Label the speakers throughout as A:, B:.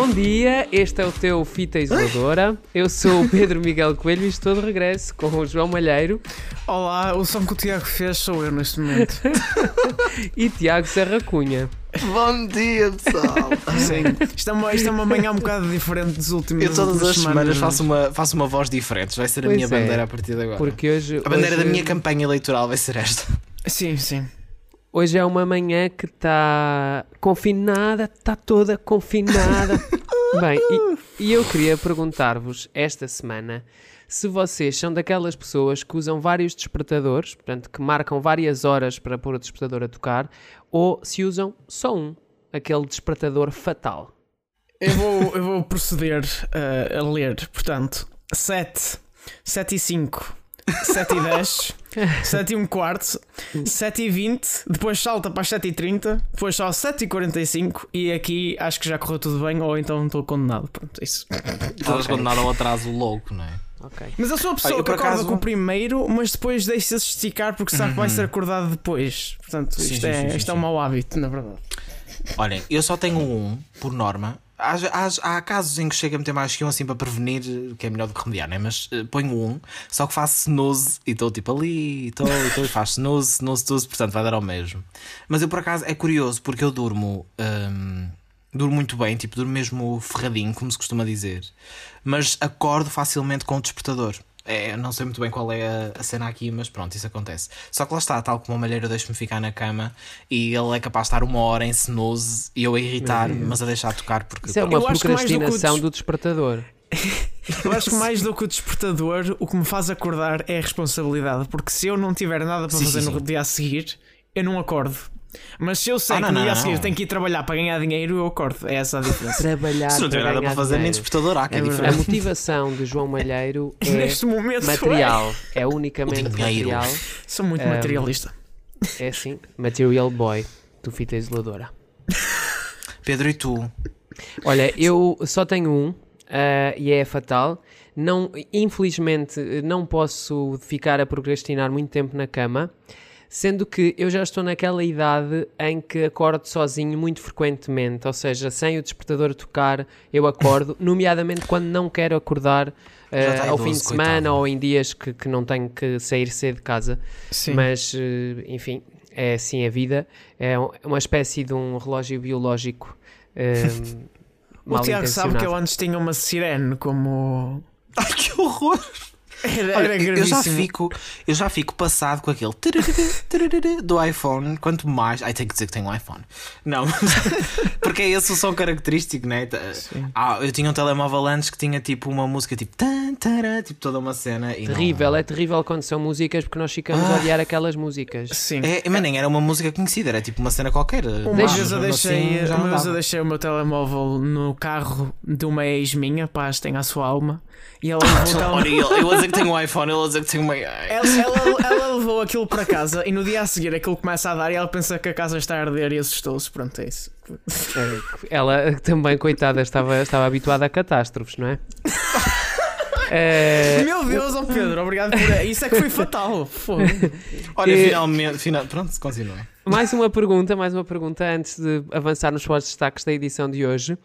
A: Bom dia, este é o teu Fita Isoladora. Eu sou o Pedro Miguel Coelho e estou de regresso com o João Malheiro
B: Olá, o som que o Tiago fez sou eu neste momento.
A: e Tiago Serra Cunha.
C: Bom dia, pessoal!
B: Sim. Isto é, uma, isto é uma manhã um bocado diferente dos últimos
C: Eu todas as semanas
B: mas-
C: faço uma, faço uma voz diferente, vai ser a
A: Pois
C: minha
A: é,
C: bandeira a partir de agora.
A: Porque hoje.
C: A bandeira
A: hoje,
C: da minha campanha eleitoral vai ser esta.
B: Sim, sim.
A: Hoje é uma manhã que está confinada, está toda confinada. Bem, e, e eu queria perguntar-vos esta semana se vocês são daquelas pessoas que usam vários despertadores, portanto, que marcam várias horas para pôr o despertador a tocar, ou se usam só um, aquele despertador fatal.
B: Eu vou, eu vou proceder uh, a ler, portanto, 7, 7 e 5, 7 e 10, 7 e 1 quarto, 7 e 20, depois salta para as 7 e 30, depois só 7 e 45 e aqui acho que já correu tudo bem ou então estou condenado. Pronto, é isso.
C: Estás condenado ao atraso louco, não é?
A: Ok.
B: Mas eu sou a pessoa
C: eu,
B: que acorda
C: acaso-
B: com o primeiro, mas depois deixa-se esticar porque sabe que vai ser acordado depois. Portanto,
C: Sim,
B: isto,
C: sim,
B: é,
C: sim, sim,
B: isto é um mau hábito, na verdade.
C: Olhem, eu só tenho um, por norma. Há, há- há casos em que chega a meter mais que um assim para prevenir, que é melhor do que remediar, né? Mas eh, ponho um, só que faço snooze e estou tipo ali, estou, e faço snooze, snooze, snooze, portanto vai dar ao mesmo. Mas eu por acaso é curioso porque eu durmo, hum, durmo muito bem, tipo, durmo mesmo ferradinho, como se costuma dizer, mas acordo facilmente com o despertador. É, não sei muito bem qual é a, a cena aqui, mas pronto, isso acontece. Só que lá está, tal como o malheiro deixa-me ficar na cama e ele é capaz de estar uma hora em snooze e eu a irritar-me, mas a deixar tocar porque.
A: Isso é uma
B: Eu acho que mais do que o
A: procrastinação
B: des-
A: do despertador.
B: Eu acho que mais do que o despertador, o que me faz acordar é a responsabilidade. Porque se eu não tiver nada para
C: Sim,
B: fazer
C: sim,
B: no dia a seguir, eu não acordo. Mas se eu sei
C: Ah,
B: que
C: não,
B: no dia a seguir tenho que ir trabalhar para ganhar dinheiro, eu acordo. É essa a diferença.
A: Trabalhar
C: Se não tiver
A: para
C: nada para fazer, nem
A: dinheiro.
C: despertador há, que é,
B: É verdade.
A: A
C: diferente.
A: motivação de João Malheiro é
B: Neste momento,
A: material. É unicamente
C: O dinheiro.
A: material.
B: é. sou muito
A: Ahm,
B: materialista.
A: É assim, Material Boy, do Fita Isoladora.
C: Pedro, e tu?
A: Olha, eu só tenho um ah, e é fatal. Não, infelizmente, não posso ficar a procrastinar muito tempo na cama, sendo que eu já estou naquela idade em que acordo sozinho muito frequentemente, ou seja, sem o despertador tocar, eu acordo, nomeadamente quando não quero acordar
C: está
A: ao
C: idoso,
A: fim de semana
C: coitado.
A: ou em dias que, que não tenho que sair cedo de casa.
B: Sim.
A: Mas, eh, enfim, é assim a vida. É um- uma espécie de um relógio biológico. eh,
B: o Tiago sabe que eu antes tinha uma sirene como.
C: Ai, que horror!
B: Era,
C: Olha,
B: era
C: eu já fico, eu já fico passado com aquele do iPhone. Quanto mais. Ai, tenho que dizer que tenho um iPhone. Não, mas- porque é esse o som característico, né? Ah, eu tinha um telemóvel antes que tinha tipo uma música tipo. tan, tará, tipo toda uma cena. E não-
A: Terrível, é terrível quando são músicas porque nós ficamos a odiar aquelas músicas.
B: Sim.
C: É, mas nem era uma música conhecida, era tipo uma cena qualquer.
B: Uma
C: Mas,
B: vez, eu deixei,
C: assim,
B: uma vez eu deixei o meu telemóvel no carro de uma ex minha, paz, tem a sua alma, e ela levou, o telemóvel-
C: Que tenho um iPhone, ele vai dizer que tenho uma.
B: ela, ela- ela levou aquilo para casa e no dia a seguir aquilo começa a dar e ela pensa que a casa está a arder e assustou-se. Pronto, é isso.
A: Eh, Ela também, coitada, estava, estava habituada a catástrofes, não é? Eh,
B: Meu Deus, ó Pedro, obrigado por. Isso é que foi fatal.
C: Olha,
A: E-
C: finalmente. Final... Pronto, continua.
A: mais uma pergunta, mais uma pergunta antes de avançarmos para os destaques da edição de hoje.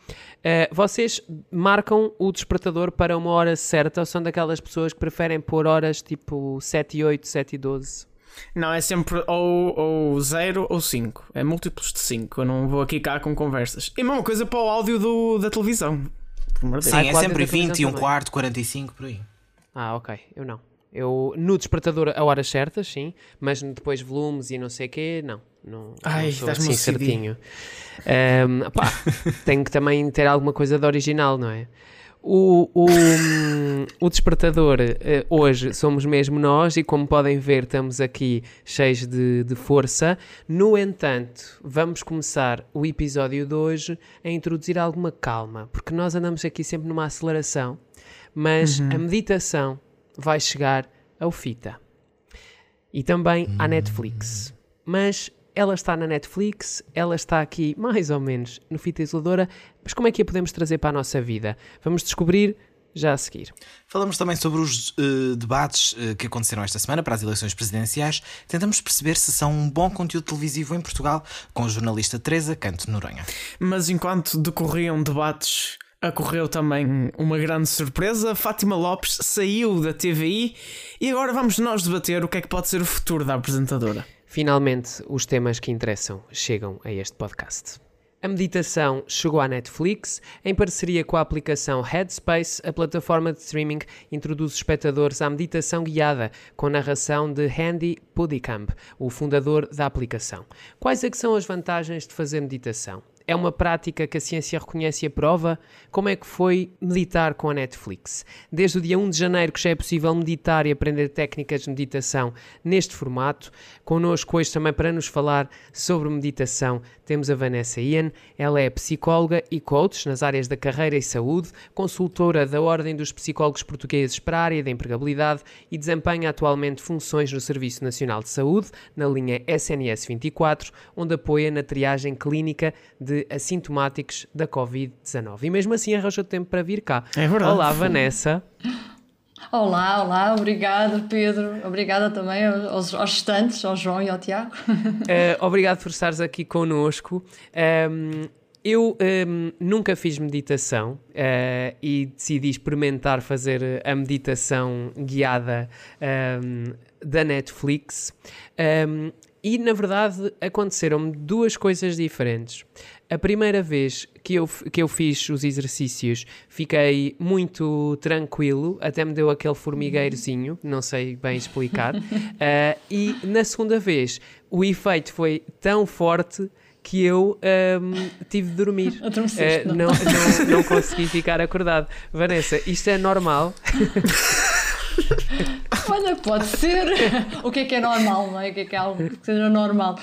A: Eh, vocês marcam o despertador para uma hora certa ou são daquelas pessoas que preferem pôr horas tipo 7 e 8, 7 e 12?
B: Não, é sempre ou, ou 0 ou 5. É múltiplos de 5. Eu não vou aqui cá com conversas. E a mesma coisa para o áudio do, da televisão. Por amor de
C: Sim, é sempre
A: da televisão
C: 20 e um
A: também.
C: quarto, 45 por aí.
A: Ah, ok, eu não. Eu no despertador a horas certas, sim, mas depois volumes e não sei o quê, não. Não,
B: Ai,
A: não sou
B: dás-me
A: assim
B: um
A: certinho. Pá, tenho que também ter alguma coisa de original, não é? O, o, hum, o despertador, eh, hoje somos mesmo nós, e como podem ver, estamos aqui cheios de, de força. No entanto, vamos começar o episódio de hoje a introduzir alguma calma, porque nós andamos aqui sempre numa aceleração, mas a meditação vai chegar ao Fita e também à Netflix. Mas ela está na Netflix, ela está aqui mais ou menos no Fita Isoladora, mas como é que a podemos trazer para a nossa vida? Vamos descobrir já a seguir.
C: Falamos também sobre os eh, debates eh, que aconteceram esta semana para as eleições presidenciais. Tentamos perceber se são um bom conteúdo televisivo em Portugal, com a jornalista Teresa Canto Noronha.
B: Mas enquanto decorriam debates ocorreu também uma grande surpresa. Fátima Lopes saiu da TVI e agora vamos nós debater o que é que pode ser o futuro da apresentadora.
A: Finalmente, os temas que interessam chegam a este podcast. A meditação chegou à Netflix. Em parceria com a aplicação Headspace, a plataforma de streaming introduz espectadores à meditação guiada, com narração de Andy Puddicamp, o fundador da aplicação. Quais é são as vantagens de fazer meditação? É uma prática que a ciência reconhece e aprova? Como é que foi meditar com a Netflix? Desde o dia 1 de janeiro que já é possível meditar e aprender técnicas de meditação neste formato. Connosco hoje também para nos falar sobre meditação temos a Vanessa Ian. Ela é psicóloga e coach nas áreas da carreira e saúde, consultora da Ordem dos Psicólogos Portugueses para a área da empregabilidade e desempenha atualmente funções no Serviço Nacional de Saúde, na linha SNS 24, onde apoia na triagem clínica de assintomáticos da Covid-19. E mesmo assim arranjou tempo para vir cá.
B: É verdade.
A: Olá, Vanessa.
D: Olá, olá, obrigada Pedro, obrigada também aos, aos estantes, ao João e ao Tiago.
A: Uh, obrigado por estares aqui connosco. Um, eu um, nunca fiz meditação uh, e decidi experimentar fazer a meditação guiada um, da Netflix. Um, e na verdade aconteceram-me duas coisas diferentes. A primeira vez que eu, que eu fiz os exercícios fiquei muito tranquilo, até me deu aquele formigueirozinho, não sei bem explicar. uh, e na segunda vez o efeito foi tão forte que eu um, tive de dormir.
D: Uh,
A: não, não, não consegui ficar acordado. Vanessa, isto é normal?
D: Olha, pode ser. O que é que é normal, não é? O que é que é algo que seja normal?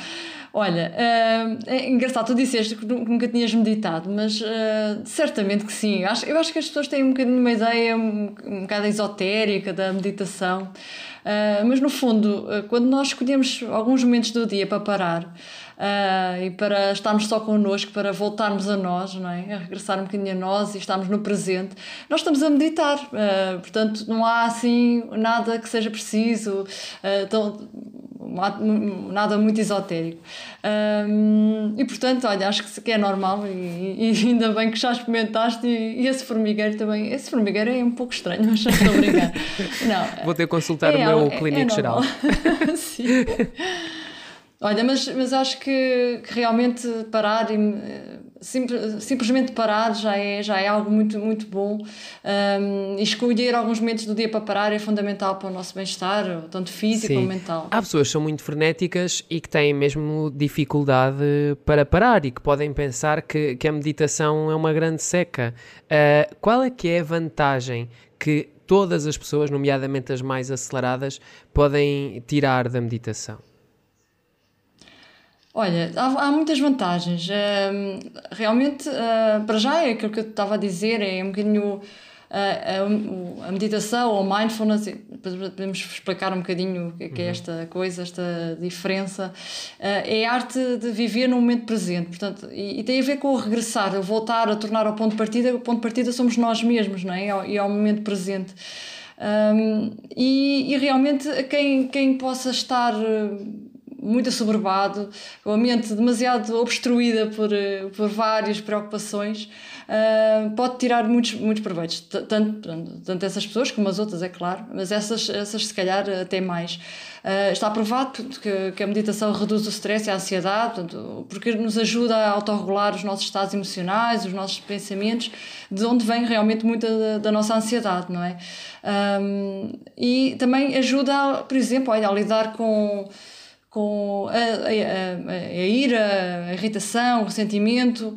D: Olha, uh, é engraçado, tu disseste que nunca tinhas meditado, mas uh, certamente que sim. Acho, eu acho que as pessoas têm um bocadinho uma ideia um, um bocado esotérica da meditação, uh, mas no fundo, quando nós escolhemos alguns momentos do dia para parar, uh, e para estarmos só connosco, para voltarmos a nós, não é? a regressar um bocadinho a nós e estarmos no presente, nós estamos a meditar. Uh, portanto, não há assim nada que seja preciso, uh, tão, nada muito esotérico. Um, e portanto, olha, acho que é normal e, e ainda bem que já experimentaste e, e, esse formigueiro também. Esse formigueiro é um pouco estranho, mas estou a brincar.
A: Não, Vou ter que consultar é, o meu é, clínico é geral.
D: Sim. Olha, mas, mas acho que, que realmente parar e sim, simplesmente parar já é, já é algo muito, muito bom. Um, e escolher alguns momentos do dia para parar é fundamental para o nosso bem-estar, tanto físico sim. como mental.
A: Há pessoas que são muito frenéticas e que têm mesmo dificuldade para parar e que podem pensar que, que a meditação é uma grande seca. Uh, qual é que é a vantagem que todas as pessoas, nomeadamente as mais aceleradas, podem tirar da meditação?
D: Olha, há, há muitas vantagens. Realmente, uh, para já, é aquilo que eu estava a dizer, é um bocadinho uh, a, a, meditação ou mindfulness, podemos explicar um bocadinho o que é, é uhum. esta coisa, esta diferença. é a arte de viver no momento presente, portanto, e, e, tem a ver com o regressar, o voltar a tornar ao ponto de partida. O ponto de partida somos nós mesmos, não é? E ao, e ao momento presente. Um, e, e realmente, quem, quem possa estar muito assoberbado, com a mente demasiado obstruída por, eh, por várias preocupações, uh, pode tirar muitos, muitos proveitos. Tanto, tanto essas pessoas como as outras, é claro, mas essas, essas se calhar até mais. Uh, está provado que, que, a meditação reduz o stress e a ansiedade, portanto, porque nos ajuda a autorregular os nossos estados emocionais, os nossos pensamentos, de onde vem realmente muita da, da nossa ansiedade, não é? Um, e também ajuda, por exemplo, a lidar com com a, a, a, a ira, a irritação, o ressentimento.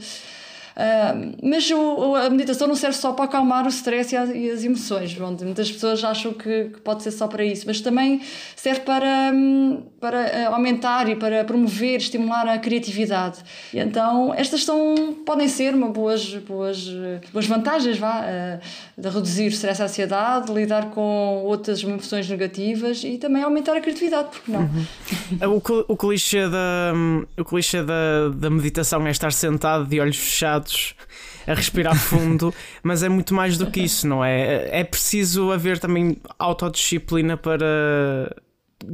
D: Mas o, a meditação não serve só para acalmar o stress e as, e as emoções, onde muitas pessoas acham que, que, pode ser só para isso, mas também serve para, hum, para ah, aumentar e para promover, estimular a criatividade. E então, estas são, podem ser uma boas, boas, boas vantagens vá, uh, de reduzir o stress e a ansiedade, lidar com outras emoções negativas e também aumentar a criatividade, porque não?
B: Uhum. o, o clichê, da, o clichê da, da meditação é estar sentado de olhos fechados a respirar fundo, mas é muito mais do que isso, não é? É preciso haver também autodisciplina para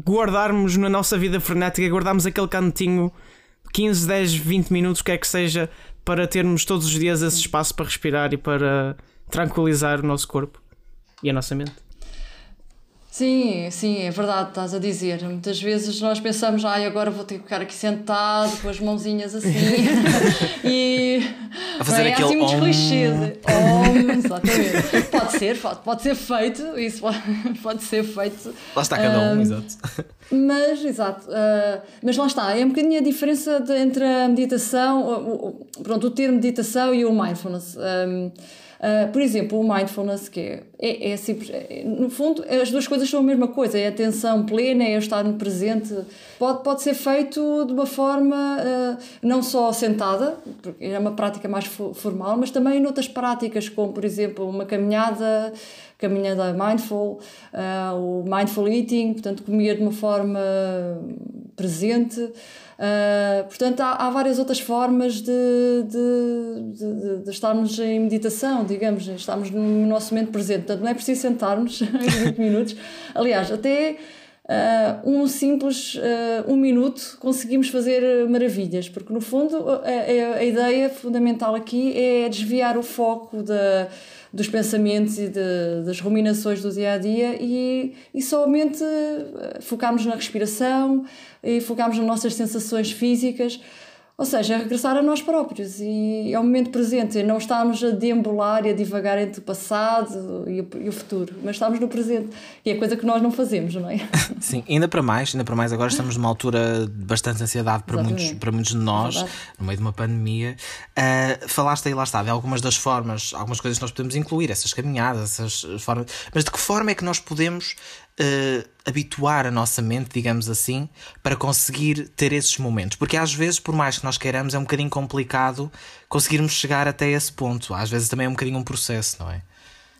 B: guardarmos na nossa vida frenética, guardarmos aquele cantinho 15, 10, 20 minutos, o que é que seja, para termos todos os dias esse espaço para respirar e para tranquilizar o nosso corpo e a nossa mente.
D: Sim, sim, é verdade, estás a dizer. Muitas vezes nós pensamos, ai, agora vou ter que ficar aqui sentado com as mãozinhas assim e.
C: A fazer
D: é?
C: aquele
D: assim muitos clichês. Om, exatamente. Pode ser, pode, ser feito, isso pode, pode ser feito.
C: Lá está cada um,
D: Ahm,
C: exato.
D: Mas, exato, ah, mas lá está, é um bocadinho a diferença de- entre a meditação, o, o- pronto, o termo meditação e o mindfulness. Ahm, ah, por exemplo, o mindfulness, que é, é, é simples, é- no fundo, as duas coisas são a mesma coisa, é a atenção plena, é estar no presente. Pode, pode ser feito de uma forma ah, não só sentada, porque é uma prática mais fo- formal, mas também noutras práticas, como por exemplo uma caminhada caminhada mindful, ah, o mindful eating, portanto, comer de uma forma presente. Ah, portanto, há, há várias outras formas de, de, de, de- estarmos em meditação, digamos, estarmos no nosso momento presente. Portanto, não é preciso sentarmos em 20 minutos. Aliás, até ah, um simples ah, um minuto conseguimos fazer maravilhas, porque no fundo a, a- a ideia fundamental aqui é desviar o foco da, dos pensamentos e de- das ruminações do dia a dia e, e somente ah, focarmos na respiração e focarmos nas nossas sensações físicas. Ou seja, regressar a nós próprios e ao momento presente, e não estarmos a deambular e a divagar entre o passado e o, e o futuro, mas estamos no presente, que é coisa que nós não fazemos, não é?
C: Sim, ainda para mais, ainda para mais agora estamos numa altura de bastante ansiedade para
D: Exatamente.
C: muitos, para muitos de nós, no meio de uma pandemia. Ah, falaste aí, lá está, de algumas das formas, algumas coisas que nós podemos incluir, essas caminhadas, essas formas, mas de que forma é que nós podemos ah, habituar a nossa mente, digamos assim, para conseguir ter esses momentos? Porque às vezes, por mais que nós queiramos, é um bocadinho complicado conseguirmos chegar até esse ponto. Às vezes também é um bocadinho um processo, não é?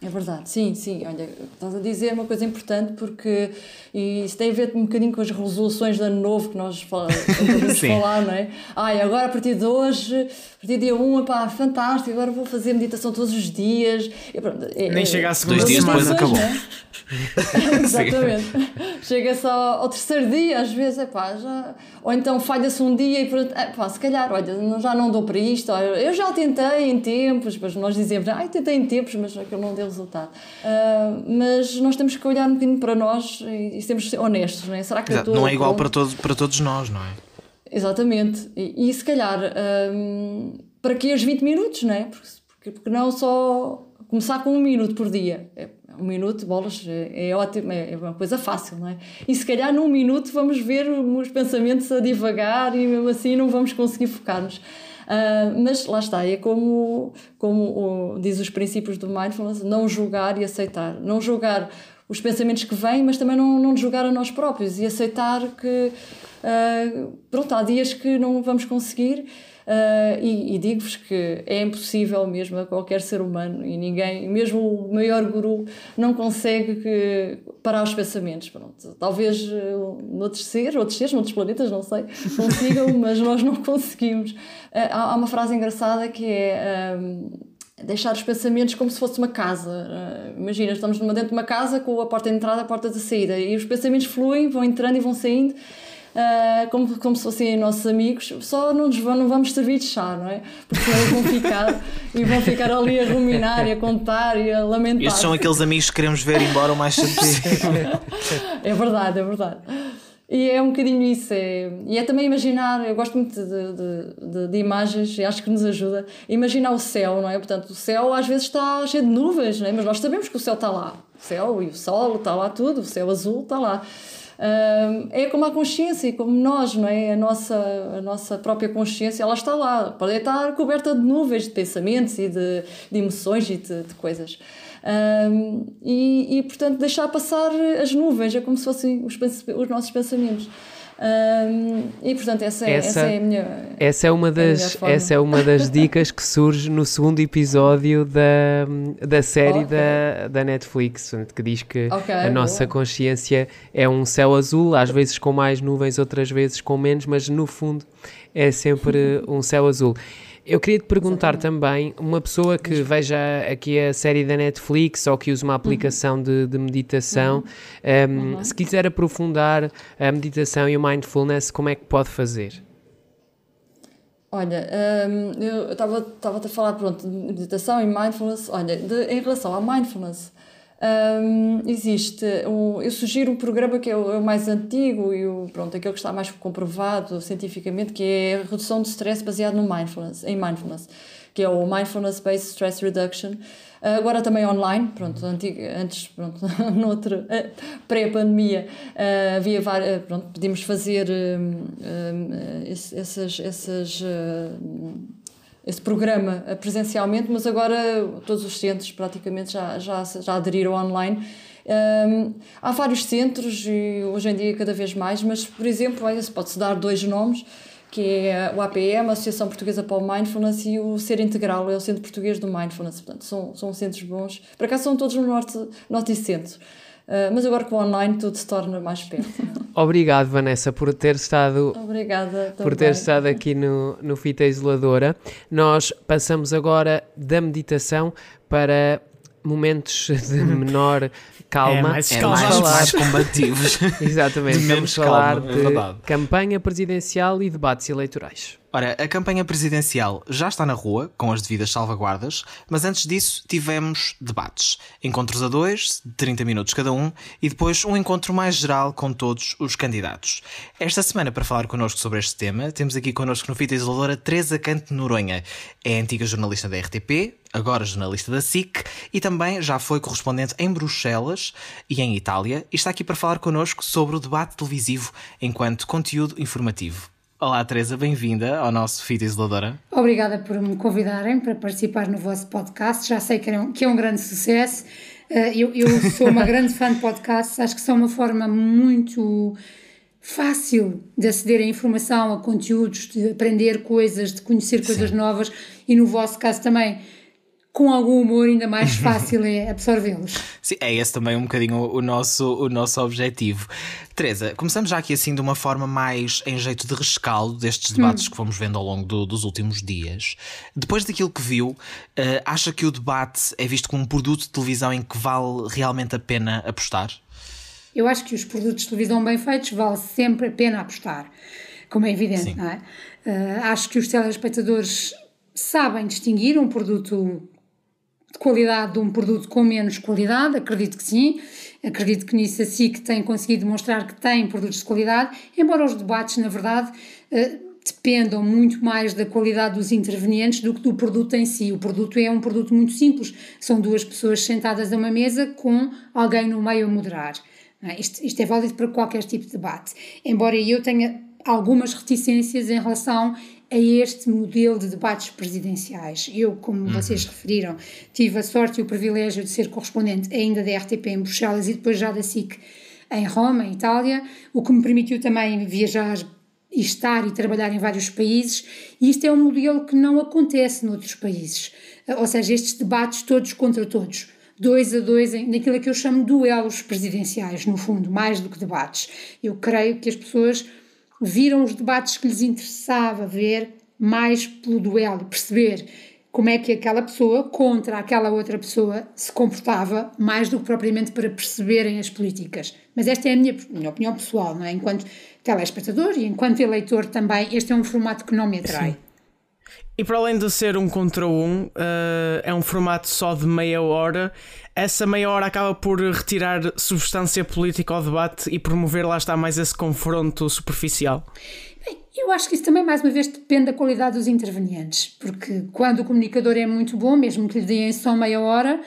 D: É verdade, sim, sim. Olha, estás a dizer uma coisa importante porque e isso tem a ver um bocadinho com as resoluções de ano novo que nós fal- podemos
C: Sim.
D: falar, não é? Ai, agora a partir de hoje, a partir do dia 1, pá, fantástico, agora vou fazer meditação todos os dias. E pronto, é-
B: Nem
D: é-
B: chega à segunda
C: Dois dias depois acabou.
D: não é? Exatamente. Chega-se ao, ao terceiro dia, às vezes, é pá, já. Ou então falha-se um dia e pronto, é pá, se calhar, olha, já não dou para isto, olha, eu já tentei em tempos, mas nós dizemos, ai, tentei em tempos, mas aquilo não deu resultado. Ah, mas nós temos que olhar um bocadinho para nós e, e temos que ser honestos, não é? Será que
C: Exato. Não é igual para, todo, para todos nós, não é?
D: Exatamente. E, e se calhar, hum, para que os 20 minutos, não é? Porque, porque, porque não só começar com um minuto por dia. É, um minuto, bolas, é, é ótimo, é, é uma coisa fácil, não é? E se calhar num minuto vamos ver os pensamentos a divagar e mesmo assim não vamos conseguir focar-nos. Ah, mas lá está, é como, como o- diz os princípios do mindfulness, não julgar e aceitar. Não julgar os pensamentos que vêm, mas também não, não julgar a nós próprios e aceitar que ah, pronto, há dias que não vamos conseguir ah, e, e digo-vos que é impossível mesmo a qualquer ser humano e ninguém, mesmo o maior guru, não consegue que- parar os pensamentos. Pronto. Talvez uh, noutros seres, outros seres, noutros planetas, não sei, consigam, mas nós não conseguimos. Ah, há, há uma frase engraçada que é. ah, deixar os pensamentos como se fosse uma casa. Imagina, estamos dentro de uma casa com a porta de entrada a porta de saída e os pensamentos fluem, vão entrando e vão saindo. Ah, como, como se fossem nossos amigos, só não, nos vão, não vamos servir de chá, não é? Porque senão eles vão ficar e vão ficar ali a ruminar e a contar e a lamentar.
C: Estes são aqueles amigos que queremos ver embora o mais cedo.
D: É verdade, é verdade. E é um bocadinho isso. É, e é também imaginar, eu gosto muito de, de, de, de imagens e acho que nos ajuda. Imaginar o céu, não é? Portanto, o céu às vezes está cheio de nuvens, não é? mas nós sabemos que o céu está lá. O céu e o sol está lá tudo, o céu azul está lá. É como a consciência, como nós, não é? A nossa, a nossa própria consciência, ela está lá. Pode estar coberta de nuvens, de pensamentos e de, de emoções e de, de coisas. Um, e, e, portanto, deixar passar as nuvens, é como se fossem os, os nossos pensamentos. Um, e, portanto, essa, é-
A: Essa-
D: essa é a minha.
A: Essa é uma
D: melhor
A: das, essa é uma das dicas que surge no segundo episódio da, da série
D: Ok.
A: da, da Netflix, que diz que
D: Ok,
A: a nossa
D: boa.
A: consciência é um céu azul, às vezes com mais nuvens, outras vezes com menos, mas no fundo é sempre um céu azul. Eu queria te perguntar também, uma pessoa que veja aqui a série da Netflix ou que use uma aplicação de, de meditação, um, se quiser aprofundar a meditação e o mindfulness, como é que pode fazer?
D: Olha, hum, eu estava a falar, pronto, de meditação e mindfulness. Olha, de, em relação à mindfulness, hum, existe, um, eu sugiro um programa que é o, é o, mais antigo e o, pronto, aquele que está mais comprovado cientificamente, que é a redução de stress baseado no mindfulness, em mindfulness, que é o Mindfulness Based Stress Reduction. Uh, agora também online, pronto, antes, pronto, noutro, uh, pré-pandemia, uh, havia pronto, podíamos fazer essas, essas esse programa presencialmente, mas agora todos os centros praticamente já, já, já aderiram online. Um, há vários centros e hoje em dia cada vez mais, mas por exemplo, pode-se dar dois nomes que é o APM, a Associação Portuguesa para o Mindfulness, e o Ser Integral, é o Centro Português do Mindfulness. Portanto, são, são centros bons. Por acaso são todos no Norte, norte e Centro. Uh, mas agora com o online tudo se torna mais perto.
A: Obrigado, Vanessa, por ter estado,
D: Obrigada,
A: por ter estado aqui no, no Fita Isoladora. Nós passamos agora da meditação para momentos de menor calma. É,
C: mais, é, mais, mais combativos.
A: Exatamente, vamos falar calma, de é campanha presidencial e debates eleitorais.
C: Ora, a campanha presidencial já está na rua, com as devidas salvaguardas, mas antes disso tivemos debates. Encontros a dois, de 30 minutos cada um, e depois um encontro mais geral com todos os candidatos. Esta semana, para falar connosco sobre este tema, temos aqui connosco no Fita Isoladora Teresa Cante Noronha. É antiga jornalista da RTP, agora jornalista da SIC, e também já foi correspondente em Bruxelas e em Itália, e está aqui para falar connosco sobre o debate televisivo enquanto conteúdo informativo. Olá, Teresa, bem-vinda ao nosso Fita Isoladora.
E: Obrigada por me convidarem para participar no vosso podcast. Já sei que é um, que é um grande sucesso. Eh, eu, eu sou uma grande fã de podcasts, acho que são uma forma muito fácil de aceder à informação, a conteúdos, de aprender coisas, de conhecer coisas Sim. novas e, no vosso caso, também com algum humor ainda mais fácil é absorvê-los.
C: Sim, é esse também um bocadinho o nosso, o nosso objetivo. Teresa, começamos já aqui assim de uma forma mais em jeito de rescaldo destes debates hum. que fomos vendo ao longo do, dos últimos dias. Depois daquilo que viu, uh, acha que o debate é visto como um produto de televisão em que vale realmente a pena apostar?
E: Eu acho que os produtos de televisão bem feitos vale sempre a pena apostar, como é evidente, Sim. não é? Uh, acho que os telespectadores sabem distinguir um produto de qualidade de um produto com menos qualidade, acredito que sim. Acredito que nisso a SIC tem conseguido demonstrar que tem produtos de qualidade, embora os debates, na verdade, eh, dependam muito mais da qualidade dos intervenientes do que do produto em si. O produto é um produto muito simples, são duas pessoas sentadas a uma mesa com alguém no meio a moderar. É? Isto, isto é válido para qualquer tipo de debate. Embora eu tenha algumas reticências em relação a este modelo de debates presidenciais. Eu, como uhum. vocês referiram, tive a sorte e o privilégio de ser correspondente ainda da RTP em Bruxelas e depois já da SIC em Roma, em Itália, o que me permitiu também viajar e estar e trabalhar em vários países, e isto é um modelo que não acontece noutros países. Ou seja, estes debates todos contra todos dois a dois, naquilo que eu chamo duelos presidenciais, no fundo, mais do que debates. Eu creio que as pessoas viram os debates que lhes interessava ver mais pelo duelo, perceber como é que aquela pessoa contra aquela outra pessoa se comportava, mais do que propriamente para perceberem as políticas. Mas esta é a minha, minha opinião pessoal, não é? Enquanto telespectador e enquanto eleitor também, este é um formato que não me atrai. Sim.
B: E para além de ser um contra um, uh, é um formato só de meia hora. Essa meia hora acaba por retirar substância política ao debate e promover, lá está, mais esse confronto superficial.
E: Bem, eu acho que isso também, mais uma vez, depende da qualidade dos intervenientes, porque quando o comunicador é muito bom, mesmo que lhe deem só meia hora,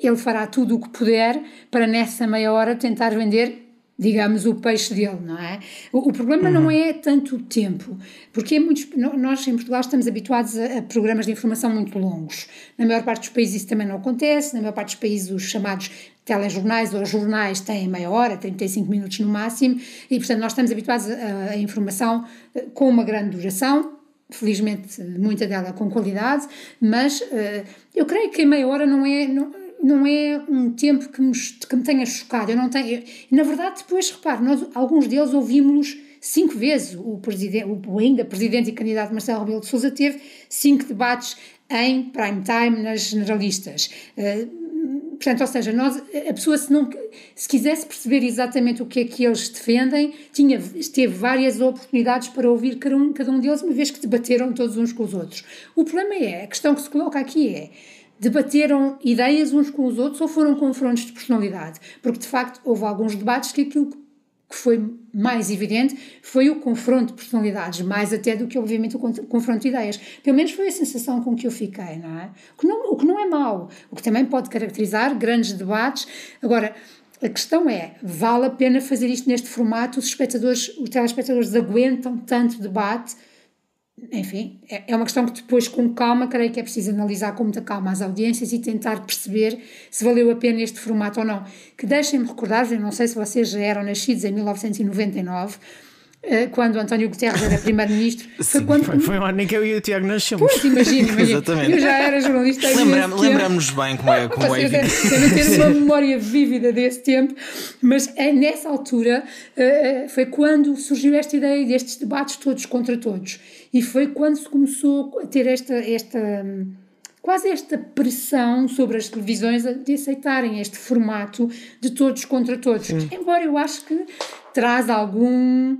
E: ele fará tudo o que puder para nessa meia hora tentar vender digamos, o peixe dele, não é? O, o problema uhum. não é tanto o tempo, porque é muitos, nós em Portugal estamos habituados a, a, programas de informação muito longos. Na maior parte dos países isso também não acontece, na maior parte dos países os chamados telejornais ou jornais têm meia hora, 35 minutos no máximo, e portanto nós estamos habituados a, a informação eh, com uma grande duração, felizmente muita dela com qualidade, mas uh, eu creio que a meia hora não é... Não, não é um tempo que me, que me tenha chocado. Eu não tenho, eu, na verdade, depois, repare, nós, alguns deles ouvimos-los cinco vezes. O, presidente, o ainda presidente e candidato Marcelo Rebelo de Sousa teve cinco debates em prime time nas generalistas. Uh, Portanto, ou seja, nós, a pessoa se, não, se quisesse perceber exatamente o que é que eles defendem, tinha, teve várias oportunidades para ouvir cada um, cada um deles, uma vez que debateram todos uns com os outros. O problema é, a questão que se coloca aqui é, debateram ideias uns com os outros ou foram confrontos de personalidade? Porque, de facto, houve alguns debates que aquilo que foi mais evidente foi o confronto de personalidades, mais até do que, obviamente, o confronto de ideias. Pelo menos foi a sensação com que eu fiquei, não é? O que não, o que não é mau, o que também pode caracterizar grandes debates. Agora, a questão é, vale a pena fazer isto neste formato? Os espectadores, os telespectadores aguentam tanto debate? Enfim, é, é uma questão que depois, com calma, creio que é preciso analisar com muita calma as audiências e tentar perceber se valeu a pena este formato ou não. Que deixem-me recordar, eu não sei se vocês já eram nascidos em 1999, eh, quando António Guterres era primeiro-ministro.
B: foi, quando... foi, foi um ano em que eu e o Tiago nascemos.
E: Pois, imagina, imagina. Exatamente. Eu já era jornalista.
C: Lembramos-nos bem como é, como é
E: Devem ter uma memória vívida desse tempo, mas é nessa altura uh, foi quando surgiu esta ideia destes debates todos contra todos. E foi quando se começou a ter esta, esta quase esta pressão sobre as televisões de aceitarem este formato de todos contra todos. Sim. Embora eu acho que traz algum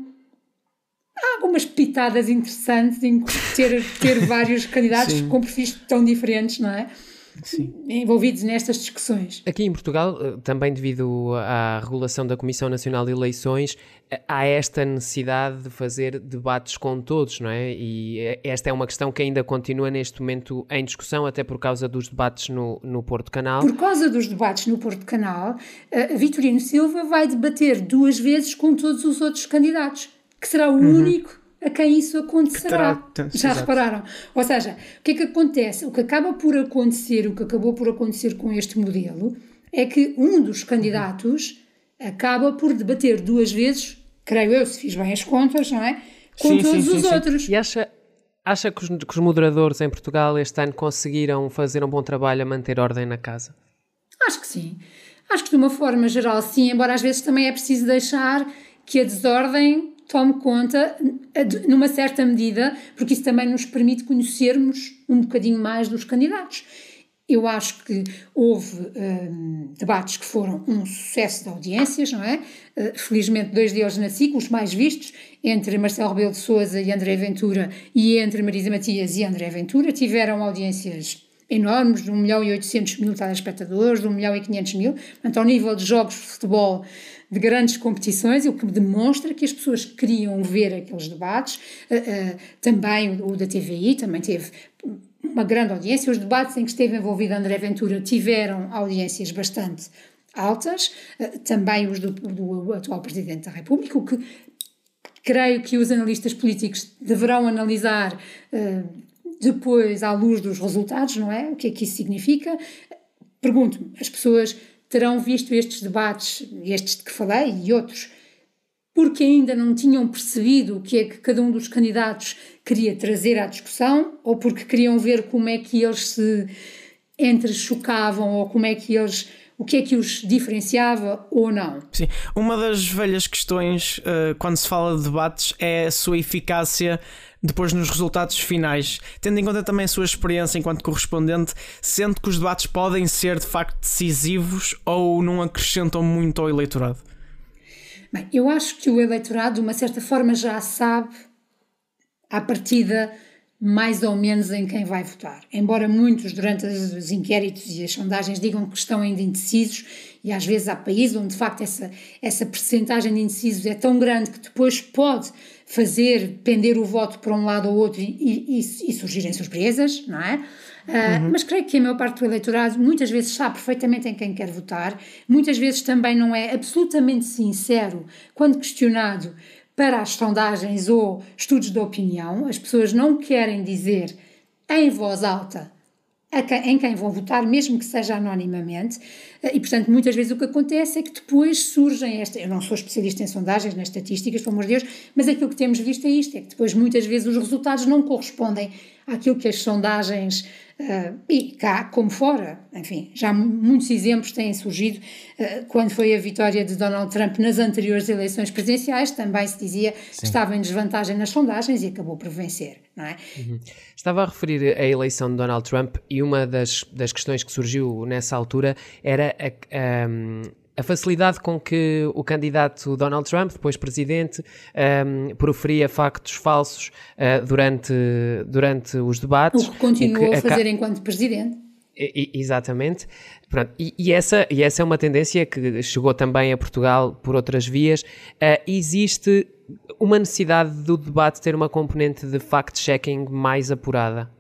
E: há algumas pitadas interessantes em ter, ter vários candidatos Sim. com perfis tão diferentes, não é? Sim. envolvidos nestas discussões.
A: Aqui em Portugal, eh, também devido à regulação da Comissão Nacional de Eleições, eh, há esta necessidade de fazer debates com todos, não é? E eh, esta é uma questão que ainda continua neste momento em discussão, até por causa dos debates no, no Porto Canal.
E: Por causa dos debates no Porto Canal, Vitorino Silva vai debater duas vezes com todos os outros candidatos que será o uhum. único a quem isso acontecerá. Terá, Já exato. repararam? Ou seja, o que é que acontece? O que acaba por acontecer, o que acabou por acontecer com este modelo, é que um dos candidatos acaba por debater duas vezes, creio eu, se fiz bem as contas, não é? Com sim, todos sim, os sim, outros.
A: E acha, acha que os, que os moderadores em Portugal este ano conseguiram fazer um bom trabalho a manter ordem na casa?
E: Acho que sim. Acho que de uma forma geral, sim, embora às vezes também é preciso deixar que a desordem tome conta, numa certa medida, porque isso também nos permite conhecermos um bocadinho mais dos candidatos. Eu acho que houve um, debates que foram um sucesso de audiências, não é? Uh, felizmente, dois deles na SIC, os mais vistos, entre Marcelo Rebelo de Souza e André Ventura, e entre Marisa Matias e André Ventura, tiveram audiências enormes, de 1 milhão e 800 mil telespectadores, de 1 milhão e 500 mil. Portanto, ao nível de jogos de futebol, de grandes competições, o que demonstra que as pessoas queriam ver aqueles debates. Uh, uh, também o, da TVI também teve uma grande audiência. Os debates em que esteve envolvido André Ventura tiveram audiências bastante altas, uh, também os do, do, atual Presidente da República, o que creio que os analistas políticos deverão analisar depois à luz dos resultados, não é? O que é que isso significa? Pergunto-me, as pessoas terão visto estes debates, estes de que falei e outros, porque ainda não tinham percebido o que é que cada um dos candidatos queria trazer à discussão ou porque queriam ver como é que eles se entrechocavam ou como é que eles o que é que os diferenciava ou não.
B: Sim, uma das velhas questões uh, quando se fala de debates é a sua eficácia depois nos resultados finais, tendo em conta também a sua experiência enquanto correspondente, sente que os debates podem ser de facto decisivos ou não acrescentam muito ao eleitorado?
E: Bem, eu acho que o eleitorado, de uma certa forma, já sabe à partida mais ou menos em quem vai votar. Embora muitos, durante os inquéritos e as sondagens, digam que estão ainda indecisos, e às vezes há países onde de facto essa, essa percentagem de indecisos é tão grande que depois pode fazer pender o voto para um lado ou outro e, e, e surgirem surpresas, não é? Uh, uhum. Mas creio que a maior parte do eleitorado muitas vezes sabe perfeitamente em quem quer votar, muitas vezes também não é absolutamente sincero quando questionado para as sondagens ou estudos de opinião. As pessoas não querem dizer em voz alta em quem vão votar, mesmo que seja anonimamente, e portanto muitas vezes o que acontece é que depois surgem esta, eu não sou especialista em sondagens, nas estatísticas, pelo amor de Deus, mas aquilo que temos visto é isto, é que depois muitas vezes os resultados não correspondem àquilo que as sondagens Uh, e cá como fora, enfim, já muitos exemplos têm surgido. Uh, quando foi a vitória de Donald Trump nas anteriores eleições presidenciais, também se dizia que estava em desvantagem nas sondagens e acabou por vencer, não é?
A: Uhum. Estava a referir a eleição de Donald Trump e uma das, das questões que surgiu nessa altura era a, a, a facilidade com que o candidato Donald Trump, depois presidente, um, proferia factos falsos uh, durante, durante os debates.
E: O que continuou que, a fazer enquanto presidente.
A: Exatamente. Pronto. E, e, essa, e essa é uma tendência que chegou também a Portugal por outras vias. Uh, existe uma necessidade do debate ter uma componente de fact-checking mais apurada?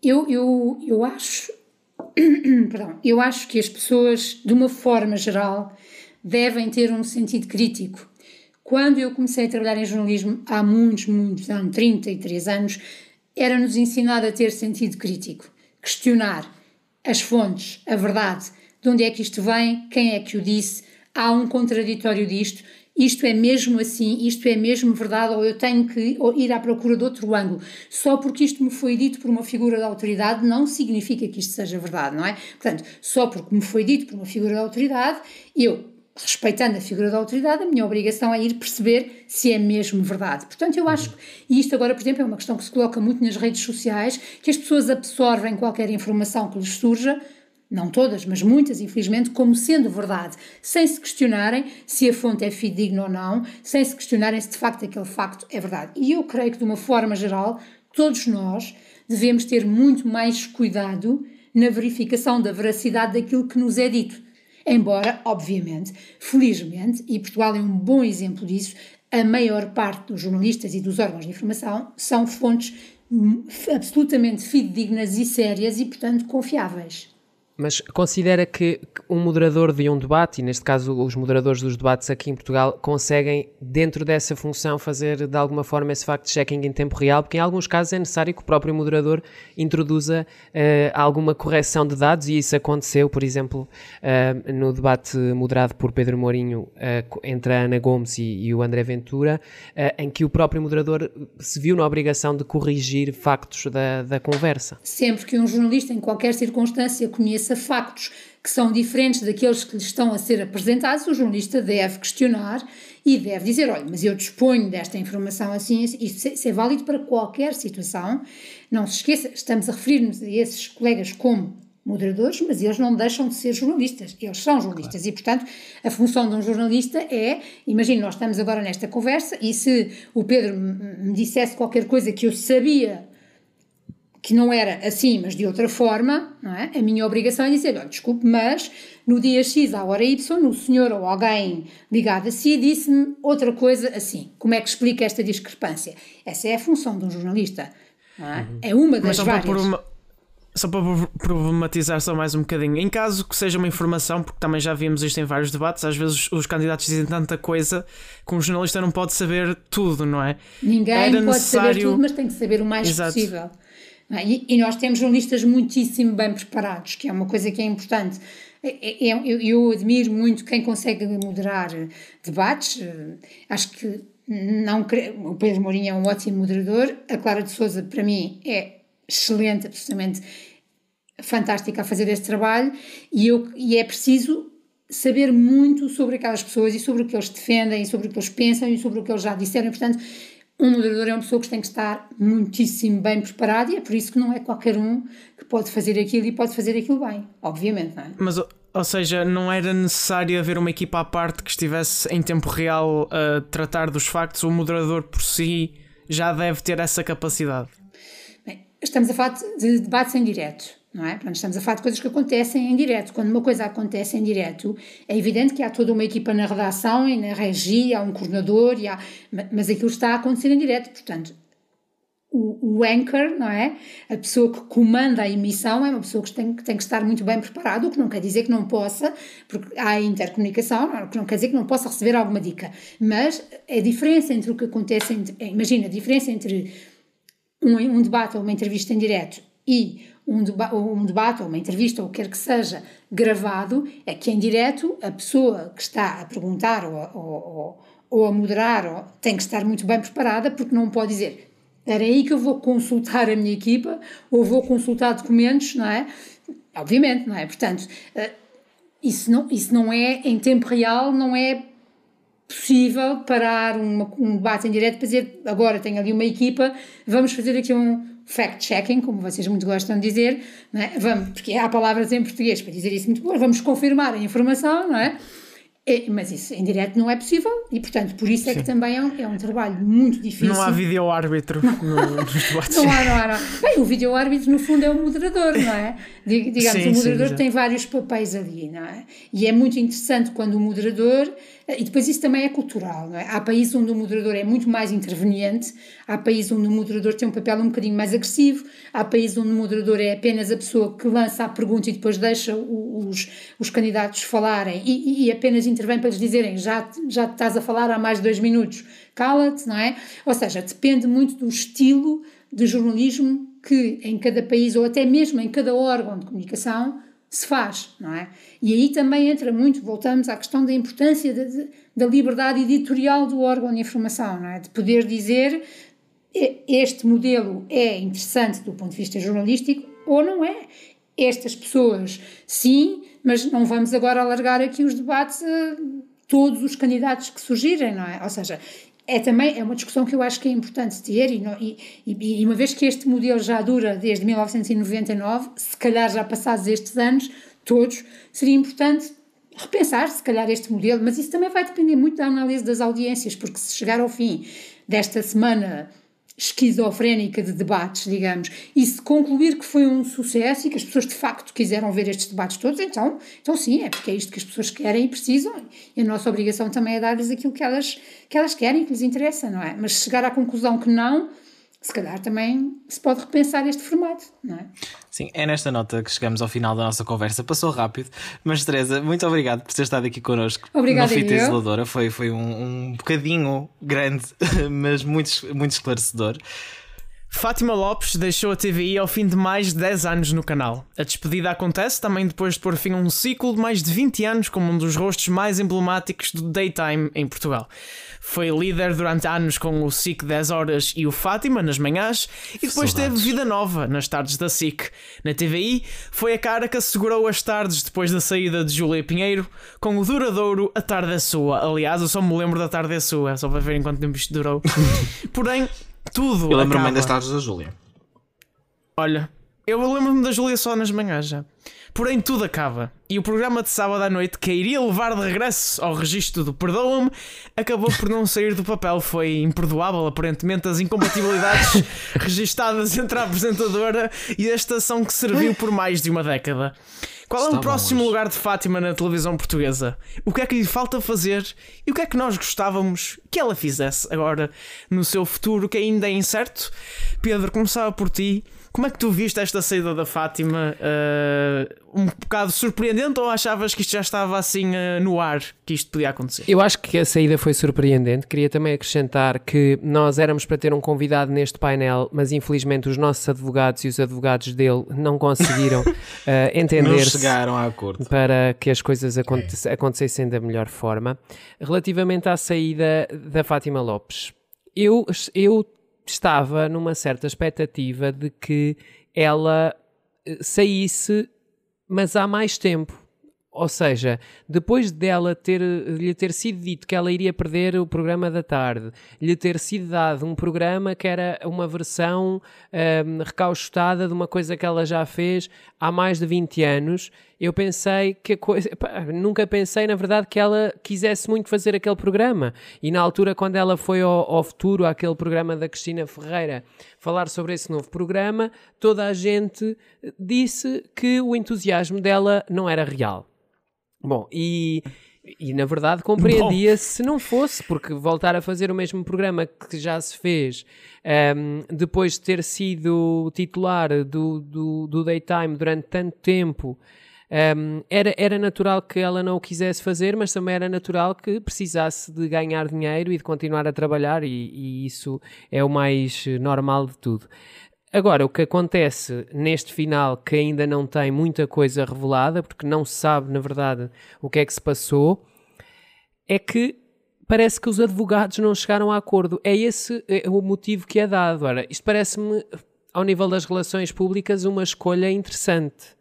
E: Eu, eu, eu acho Perdão, eu acho que as pessoas, de uma forma geral, devem ter um sentido crítico. Quando eu comecei a trabalhar em jornalismo, há muitos, muitos anos, 33 anos, era-nos ensinado a ter sentido crítico, questionar as fontes, a verdade, de onde é que isto vem, quem é que o disse, há um contraditório disto isto é mesmo assim, isto é mesmo verdade, ou eu tenho que ir à procura de outro ângulo. Só porque isto me foi dito por uma figura de autoridade não significa que isto seja verdade, não é? Portanto, só porque me foi dito por uma figura de autoridade, eu, respeitando a figura da autoridade, a minha obrigação é ir perceber se é mesmo verdade. Portanto, eu acho, e isto agora, por exemplo, é uma questão que se coloca muito nas redes sociais, que as pessoas absorvem qualquer informação que lhes surja não todas, mas muitas, infelizmente, como sendo verdade, sem se questionarem se a fonte é fidedigna ou não, sem se questionarem se de facto aquele facto é verdade. E eu creio que, de uma forma geral, todos nós devemos ter muito mais cuidado na verificação da veracidade daquilo que nos é dito. Embora, obviamente, felizmente, e Portugal é um bom exemplo disso, a maior parte dos jornalistas e dos órgãos de informação são fontes absolutamente fidedignas e sérias e, portanto, confiáveis.
A: Mas considera que um moderador de um debate, e neste caso os moderadores dos debates aqui em Portugal, conseguem, dentro dessa função, fazer de alguma forma esse fact-checking em tempo real? Porque em alguns casos é necessário que o próprio moderador introduza uh, alguma correção de dados, e isso aconteceu, por exemplo, uh, no debate moderado por Pedro Mourinho uh, entre a Ana Gomes e, e o André Ventura, em que o próprio moderador se viu na obrigação de corrigir factos da, da conversa.
E: Sempre que um jornalista, em qualquer circunstância, conhece conheça factos que são diferentes daqueles que lhe estão a ser apresentados, o jornalista deve questionar e deve dizer: olha, mas eu disponho desta informação assim, isso, isso é válido para qualquer situação. Não se esqueça, estamos a referir-nos a esses colegas como moderadores, mas eles não deixam de ser jornalistas, eles são jornalistas claro. e, portanto, a função de um jornalista é, imagine, nós estamos agora nesta conversa e se o Pedro me dissesse qualquer coisa que eu sabia que não era assim, mas de outra forma, não é? a minha obrigação é dizer: olha, desculpe, mas no dia X, à hora Y, o senhor ou alguém ligado a si disse-me outra coisa assim. Como é que explica esta discrepância? Essa é a função de um jornalista. É? Uhum. é? uma das só várias. Para uma,
B: só para problematizar só mais um bocadinho, em caso que seja uma informação, porque também já vimos isto em vários debates, às vezes os candidatos dizem tanta coisa que um jornalista não pode saber tudo, não é?
E: Ninguém Era pode necessário... saber tudo, mas tem que saber o mais Exato. possível. É? E, e, nós temos jornalistas muitíssimo bem preparados, que é uma coisa que é importante. É, é, eu, eu admiro muito quem consegue moderar debates. Acho que não o Pedro Mourinho é um ótimo moderador. A Clara de Souza, para mim, é excelente, absolutamente fantástica a fazer esse trabalho. E, eu, e é preciso saber muito sobre aquelas pessoas e sobre o que eles defendem, e sobre o que eles pensam e sobre o que eles já disseram. E, portanto, um moderador é uma pessoa que tem que estar muitíssimo bem preparado e é por isso que não é qualquer um que pode fazer aquilo e pode fazer aquilo bem, obviamente, não é?
B: Mas, ou seja, não era necessário haver uma equipa à parte que estivesse em tempo real a tratar dos factos, o moderador por si já deve ter essa capacidade.
E: Bem, estamos a falar de debates em direto não é? Estamos a falar de coisas que acontecem em direto. Quando uma coisa acontece em direto, é evidente que há toda uma equipa na redação e na regia, há um coordenador, e há, mas aquilo está a acontecer em direto. Portanto, o, o anchor, não é? A pessoa que comanda a emissão é uma pessoa que tem, que tem que estar muito bem preparado, o que não quer dizer que não possa, porque há intercomunicação, o que não quer dizer que não possa receber alguma dica. Mas a diferença entre o que acontece, entre, imagina, a diferença entre um, um debate ou uma entrevista em direto e um, deba um debate ou uma entrevista ou o que quer que seja gravado, é que em direto a pessoa que está a perguntar ou, ou, ou, ou a moderar ou, tem que estar muito bem preparada porque não pode dizer Era aí que eu vou consultar a minha equipa ou vou consultar documentos, não é? Obviamente, não é? Portanto, eh, isso não, isso não é, em tempo real, não é possível parar uma, um debate em direto para dizer agora tenho ali uma equipa, vamos fazer aqui um fact-checking, como vocês muito gostam de dizer, é? vamos, porque há palavras em português para dizer isso muito bom, vamos confirmar a informação, não é? É, mas isso em direto não é possível e, portanto, por isso é Sim. que também é um, é um, trabalho muito difícil.
B: Não há vídeo-árbitro no, nos debates.
E: Não há, não há, não. Bem, o vídeo-árbitro, no fundo, é o moderador, não é? Digamos, sim, o moderador sim, tem vários papéis ali, não é? E é muito interessante quando o moderador e depois isso também é cultural, não é? Há países onde o moderador é muito mais interveniente, há países onde o moderador tem um papel um bocadinho mais agressivo, há países onde o moderador é apenas a pessoa que lança a pergunta e depois deixa os, os candidatos falarem e, e apenas intervém para lhes dizerem já, já estás a falar há mais de dois minutos, cala-te, não é? Ou seja, depende muito do estilo de jornalismo que em cada país ou até mesmo em cada órgão de comunicação se faz, não é? E aí também entra muito, voltamos à questão da importância de, da liberdade editorial do órgão de informação, não é? De poder dizer este modelo é interessante do ponto de vista jornalístico ou não é. Estas pessoas, sim, mas não vamos agora alargar aqui os debates a todos os candidatos que surgirem, não é? Ou seja, é também é uma discussão que eu acho que é importante ter e, e, e, uma vez que este modelo já dura desde 1999, se calhar já passados estes anos todos, seria importante repensar se calhar este modelo, mas isso também vai depender muito da análise das audiências, porque se chegar ao fim desta semana esquizofrénica de debates, digamos, e se concluir que foi um sucesso e que as pessoas de facto quiseram ver estes debates todos, então, então sim, é porque é isto que as pessoas querem e precisam, e a nossa obrigação também é dar-lhes aquilo que elas, que elas querem, que lhes interessa, não é? Mas chegar à conclusão que não, se calhar também se pode repensar este formato, não é?
C: Sim, é nesta nota que chegamos ao final da nossa conversa. Passou rápido, mas Teresa, muito obrigado por ter estado aqui connosco
E: Obrigada
C: no Fita Isoladora. Foi, foi um, um bocadinho grande, mas muito, muito esclarecedor.
B: Fátima Lopes deixou a TVI ao fim de mais de 10 anos no canal. A despedida acontece também depois de pôr fim a um ciclo de mais de 20 anos como um dos rostos mais emblemáticos do daytime em Portugal. Foi líder durante anos com o SIC 10 horas e o Fátima nas manhãs e depois Saudades. teve vida nova nas tardes da SIC. Na TVI foi a cara que assegurou as tardes depois da saída de Júlia Pinheiro com o duradouro A Tarde é Sua. Aliás, eu só me lembro da Tarde é Sua, só para verem quanto tempo isto durou. Porém, tudo.
C: Eu lembro-me das tardes da Júlia.
B: Olha, eu lembro-me da Júlia só nas manhãs já. Porém, tudo acaba. E o programa de sábado à noite, que iria levar de regresso ao registro do Perdoa-me, acabou por não sair do papel. Foi imperdoável, aparentemente, as incompatibilidades registadas entre a apresentadora e a estação que serviu por mais de uma década. Qual é o próximo hoje. lugar de Fátima na televisão portuguesa? O que é que lhe falta fazer e o que é que nós gostávamos que ela fizesse agora no seu futuro, que ainda é incerto? Pedro, começava por ti. Como é que tu viste esta saída da Fátima? Uh, um bocado surpreendente ou achavas que isto já estava assim uh, no ar, que isto podia acontecer?
A: Eu acho que a saída foi surpreendente. Queria também acrescentar que nós éramos para ter um convidado neste painel, mas infelizmente os nossos advogados e os advogados dele não conseguiram uh, entender
C: chegaram a acordo
A: para que as coisas aconte acontecessem da melhor forma. Relativamente à saída da Fátima Lopes, eu, eu estava numa certa expectativa de que ela eh, saísse, mas há mais tempo. Ou seja, depois dela ter, lhe ter sido dito que ela iria perder o programa da tarde, lhe ter sido dado um programa que era uma versão um, recauchutada de uma coisa que ela já fez há mais de 20 anos, eu pensei que a coisa. Pá, nunca pensei, na verdade, que ela quisesse muito fazer aquele programa. E na altura, quando ela foi ao, ao futuro, aquele programa da Cristina Ferreira, falar sobre esse novo programa, toda a gente disse que o entusiasmo dela não era real. Bom, e, e na verdade compreendia se não fosse, porque voltar a fazer o mesmo programa que já se fez um, depois de ter sido titular do, do, do Daytime durante tanto tempo. Um, era, era natural que ela não o quisesse fazer, mas também era natural que precisasse de ganhar dinheiro e de continuar a trabalhar, e, e isso é o mais normal de tudo. Agora, o que acontece neste final, que ainda não tem muita coisa revelada, porque não se sabe, na verdade, o que é que se passou, é que parece que os advogados não chegaram a acordo. É esse é o motivo que é dado. Ora, isto parece-me, ao nível das relações públicas, uma escolha interessante.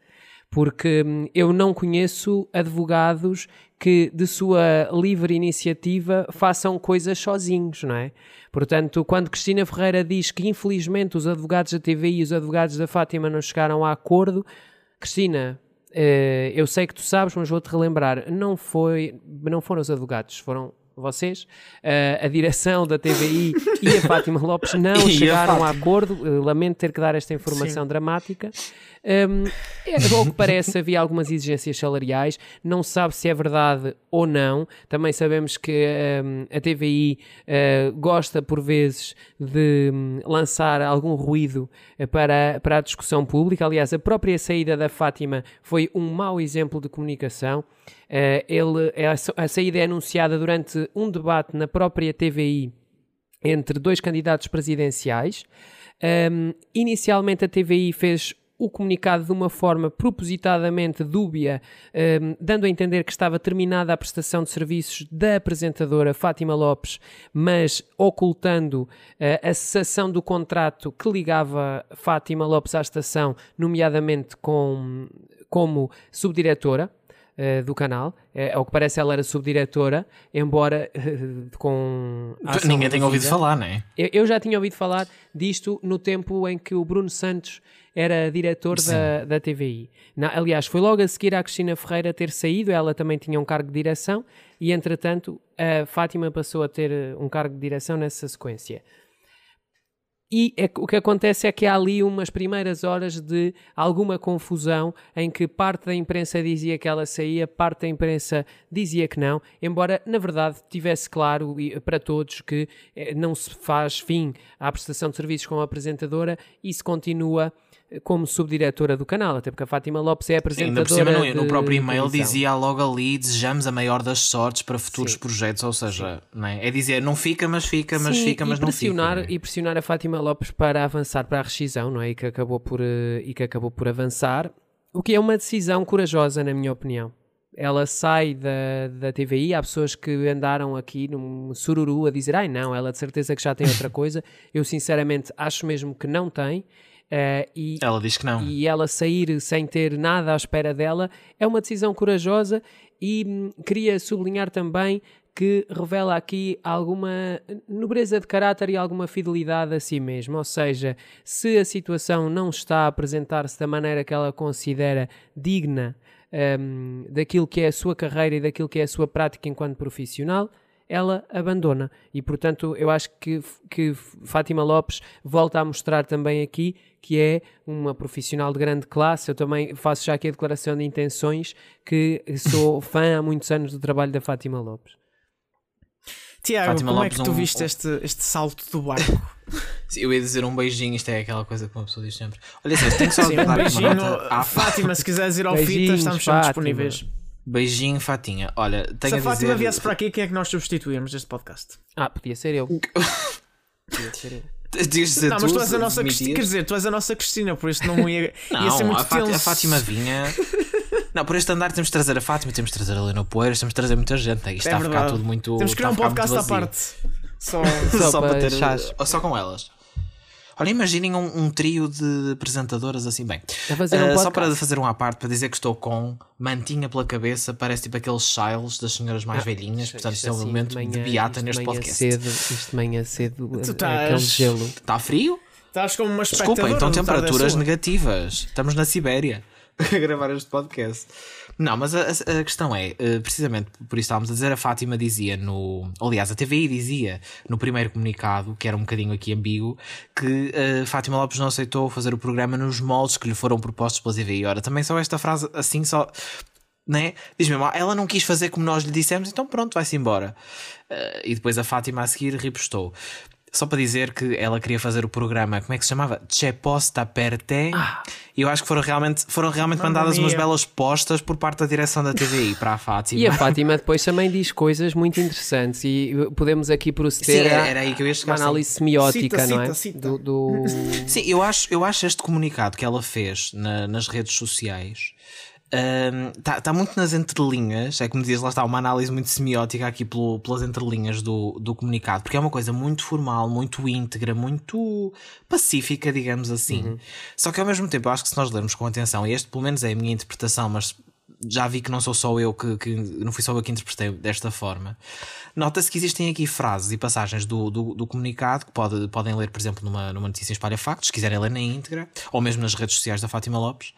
A: Porque hum, eu não conheço advogados que, de sua livre iniciativa, façam coisas sozinhos, não é? Portanto, quando Cristina Ferreira diz que, infelizmente, os advogados da TVI e os advogados da Fátima não chegaram a acordo, Cristina, eh, eu sei que tu sabes, mas vou-te relembrar, não, foi, não foram os advogados, foram vocês, uh, a direção da TVI e a Fátima Lopes não chegaram a, a acordo. Uh, lamento ter que dar esta informação Sim. dramática. Um, é, ao que parece, havia algumas exigências salariais, não sabe se é verdade ou não. Também sabemos que um, a TVI uh, eh, gosta, por vezes, de um, lançar algum ruído para, para a discussão pública. Aliás, a própria saída da Fátima foi um mau exemplo de comunicação. Uh, ele, a, a saída é anunciada durante um debate na própria TVI entre dois candidatos presidenciais. Um, inicialmente a TVI fez o comunicado de uma forma propositadamente dúbia, um, dando a entender que estava terminada a prestação de serviços da apresentadora Fátima Lopes, mas ocultando uh, a cessação do contrato que ligava Fátima Lopes à estação, nomeadamente com, como subdiretora. Uh, do canal. Uh, ao que parece, ela era subdiretora, embora uh, com.
C: Ninguém tem ouvido falar, não é?
A: Eu, eu, já tinha ouvido falar disto no tempo em que o Bruno Santos era diretor da, da TVI. Na, aliás, foi logo a seguir à Cristina Ferreira ter saído, ela também tinha um cargo de direção, e entretanto a Fátima passou a ter eh, um cargo de direção nessa sequência. E é, o que acontece é que há ali umas primeiras horas de alguma confusão em que parte da imprensa dizia que ela saía, parte da imprensa dizia que não, embora na verdade tivesse claro para todos que eh, não se faz fim à prestação de serviços como apresentadora e se continua como subdiretora do canal, até porque a Fátima Lopes é apresentadora. Sim, ainda por cima,
C: no, no próprio e-mail dizia logo ali: desejamos a maior das sortes para futuros Sim. projetos, ou seja, é? é? dizer não fica, mas fica, mas Sim, fica, mas não fica.
A: E pressionar a Fátima Lopes para avançar para a rescisão, não é? E que acabou por, eh, e que acabou por avançar, o que é uma decisão corajosa, na minha opinião ela sai da, da TVI. Há pessoas que andaram aqui num sururu a dizer: ai não, ela de certeza que já tem outra coisa. Eu sinceramente acho mesmo que não tem.
C: Uh, e, ela diz que não.
A: E ela sair sem ter nada à espera dela é uma decisão corajosa e hum, queria sublinhar também que revela aqui alguma nobreza de caráter e alguma fidelidade a si mesma. Ou seja, se a situação não está a apresentar-se da maneira que ela considera digna um, daquilo que é a sua carreira e daquilo que é a sua prática enquanto profissional, ela abandona. E portanto, eu acho que, que Fátima Lopes volta a mostrar também aqui que é uma profissional de grande classe. Eu também faço já aqui a declaração de intenções que sou fã há muitos anos do trabalho da Fátima Lopes.
B: Tiago, Fátima como é Lopes é que tu um... viste este, este salto do barco?
C: Eu ia dizer um beijinho, isto é aquela coisa que uma pessoa diz sempre. Olha, assim, tenho só
B: Sim, um beijinho. Fátima, se quiseres ir ao fita, estamos sempre disponíveis.
C: Beijinho, Fatinha. Olha, tenho
B: Se a, a
C: Fátima
B: dizer... viesse para aqui, quem é que nós substituímos deste podcast?
A: Ah, podia ser eu.
C: podia ser eu. Dizer
B: não, mas tu és a nossa Cristina, quer dizer, tu és a nossa Cristina, por isso não ia,
C: não,
B: ia ser muito
C: a, a Fátima vinha. Não, por este andar temos de trazer a Fátima, temos de trazer a Helena Poeiras, temos de trazer muita gente. Isto é está verdade. a ficar tudo muito.
B: Temos que criar um podcast à parte.
C: Só, só, só para ter. Chás. Só com elas. Olha, imaginem um, um, trio de apresentadoras assim bem. Um uh, só para fazer um à parte, para dizer que estou com mantinha pela cabeça, parece tipo aqueles chiles das senhoras mais ah, velhinhas. Isto, portanto, isto, é um assim, momento de, manhã, de beata neste podcast.
A: Cedo, isto de manhã cedo, tu estás... aquele gelo.
C: Está frio?
B: Estás como uma
C: Desculpa, então temperaturas negativas. Estamos na Sibéria a gravar este podcast. Não, mas a, a, questão é, eh, precisamente por isso estávamos a dizer, a Fátima dizia no. Aliás, a TVI dizia no primeiro comunicado, que era um bocadinho aqui ambíguo, que uh, Fátima Lopes não aceitou fazer o programa nos moldes que lhe foram propostos pela TVI. Ora, também só esta frase assim só. Né? Diz mesmo, ela não quis fazer como nós lhe dissemos, então pronto, vai-se embora. Uh, e depois a Fátima a seguir ripostou. Só para dizer que ela queria fazer o programa, como é que se chamava? C'è posta per te. Ah. E eu acho que foram realmente, foram realmente mandadas umas belas postas por parte da direção da TVI para a Fátima.
A: E a Fátima depois também diz coisas muito interessantes e podemos aqui proceder Sim, era aí que eu ia chegar, uma análise sim. semiótica, cita, não é? Cita,
C: Do, do... Sim, eu acho, eu acho este comunicado que ela fez na, nas redes sociais Está tá muito nas entrelinhas, é como dizias, lá está, uma análise muito semiótica aqui pelo, pelas entrelinhas do, do comunicado, porque é uma coisa muito formal, muito íntegra, muito pacífica, digamos assim. Uhum. Só que ao mesmo tempo, eu acho que se nós lermos com atenção, e este pelo menos é a minha interpretação, mas já vi que não sou só eu que, que não fui só eu que interpretei desta forma. Nota-se que existem aqui frases e passagens do, do, do, comunicado que pode, podem ler, por exemplo, numa, numa notícia Espalha Factos, se quiserem ler na íntegra, ou mesmo nas redes sociais da Fátima Lopes,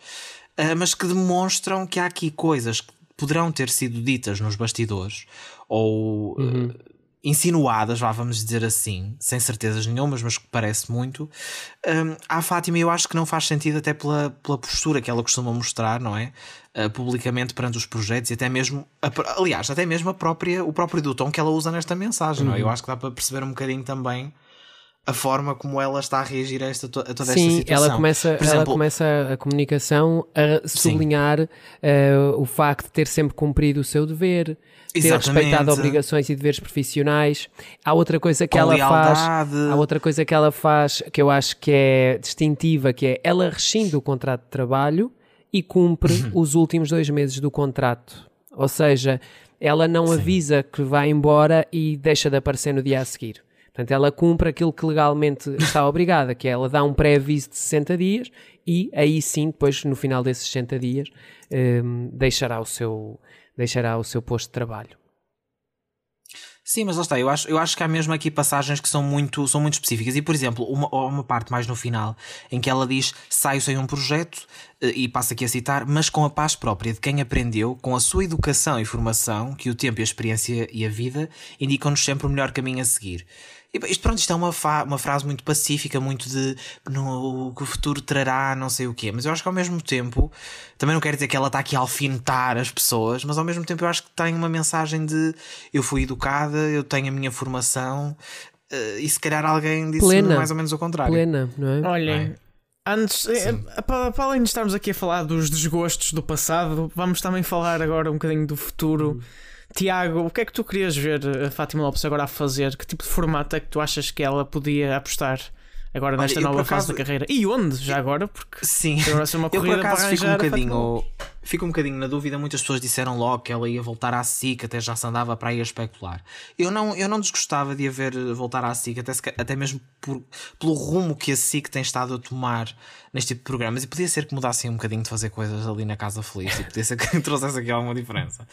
C: mas que demonstram que há aqui coisas que poderão ter sido ditas nos bastidores ou uhum. uh, insinuadas, vá, vamos dizer assim, sem certezas nenhumas, mas que parece muito. Um, à Fátima, eu acho que não faz sentido, até pela, pela postura que ela costuma mostrar, não é? Uh, publicamente perante os projetos e até mesmo, a, aliás, até mesmo a própria, o próprio do tom que ela usa nesta mensagem, uhum. não é? Eu uhum. acho que dá para perceber um bocadinho também a forma como ela está a reagir a, esta, a toda esta
A: Sim,
C: situação.
A: Ela começa, exemplo, ela começa a comunicação a sublinhar uh, o facto de ter sempre cumprido o seu dever, ter respeitado obrigações e deveres profissionais. Há outra coisa que ela faz, há outra coisa que ela faz que eu acho que é distintiva, que é ela rescinde o contrato de trabalho e cumpre uhum. os últimos dois meses do contrato. Ou seja, ela não Sim. avisa que vai embora e deixa de aparecer no dia a seguir. Portanto, ela cumpre aquilo que legalmente está obrigada, que é ela dá um pré-aviso de 60 dias e aí sim, depois no final desses 60 dias, um, deixará, o seu, deixará o seu posto de trabalho.
C: Sim, mas lá está, eu acho, eu acho que há mesmo aqui passagens que são muito, são muito específicas. E, por exemplo, uma, uma parte mais no final, em que ela diz: saio sem um projeto, eh, e passa aqui a citar, mas com a paz própria de quem aprendeu, com a sua educação e formação, que o tempo, a experiência e a vida indicam-nos sempre o melhor caminho a seguir. Isto, pronto, isto é uma, uma frase muito pacífica, muito de no, que o futuro trará, não sei o quê. Mas eu acho que ao mesmo tempo, também não quero dizer que ela está aqui a alfinetar as pessoas, mas ao mesmo tempo eu acho que tem uma mensagem de eu fui educada, eu tenho a minha formação, uh, e se calhar alguém disse plena, mais ou menos o contrário.
A: Plena, não é?
B: Olhem. É? Antes, é, para, para, além de estarmos aqui a falar dos desgostos do passado, vamos também falar agora um bocadinho do futuro. Hum Tiago, o que é que tu querias ver a Fátima Lopes agora a fazer? Que tipo de formato é que tu achas que ela podia apostar agora nesta Olha, nova fase da carreira? E onde, já agora? Porque
C: Sim,
B: agora ser uma corrida eu por acaso
C: fico um bocadinho fico um bocadinho na dúvida. Muitas pessoas disseram logo que ela ia voltar à SIC, até já se andava para aí a especular. Eu não, eu não desgostava de a ver voltar à SIC, até, até mesmo por, pelo rumo que a SIC tem estado a tomar neste tipo de programas. E podia ser que mudassem um bocadinho de fazer coisas ali na Casa Feliz, e podia ser que trouxesse aqui alguma diferença.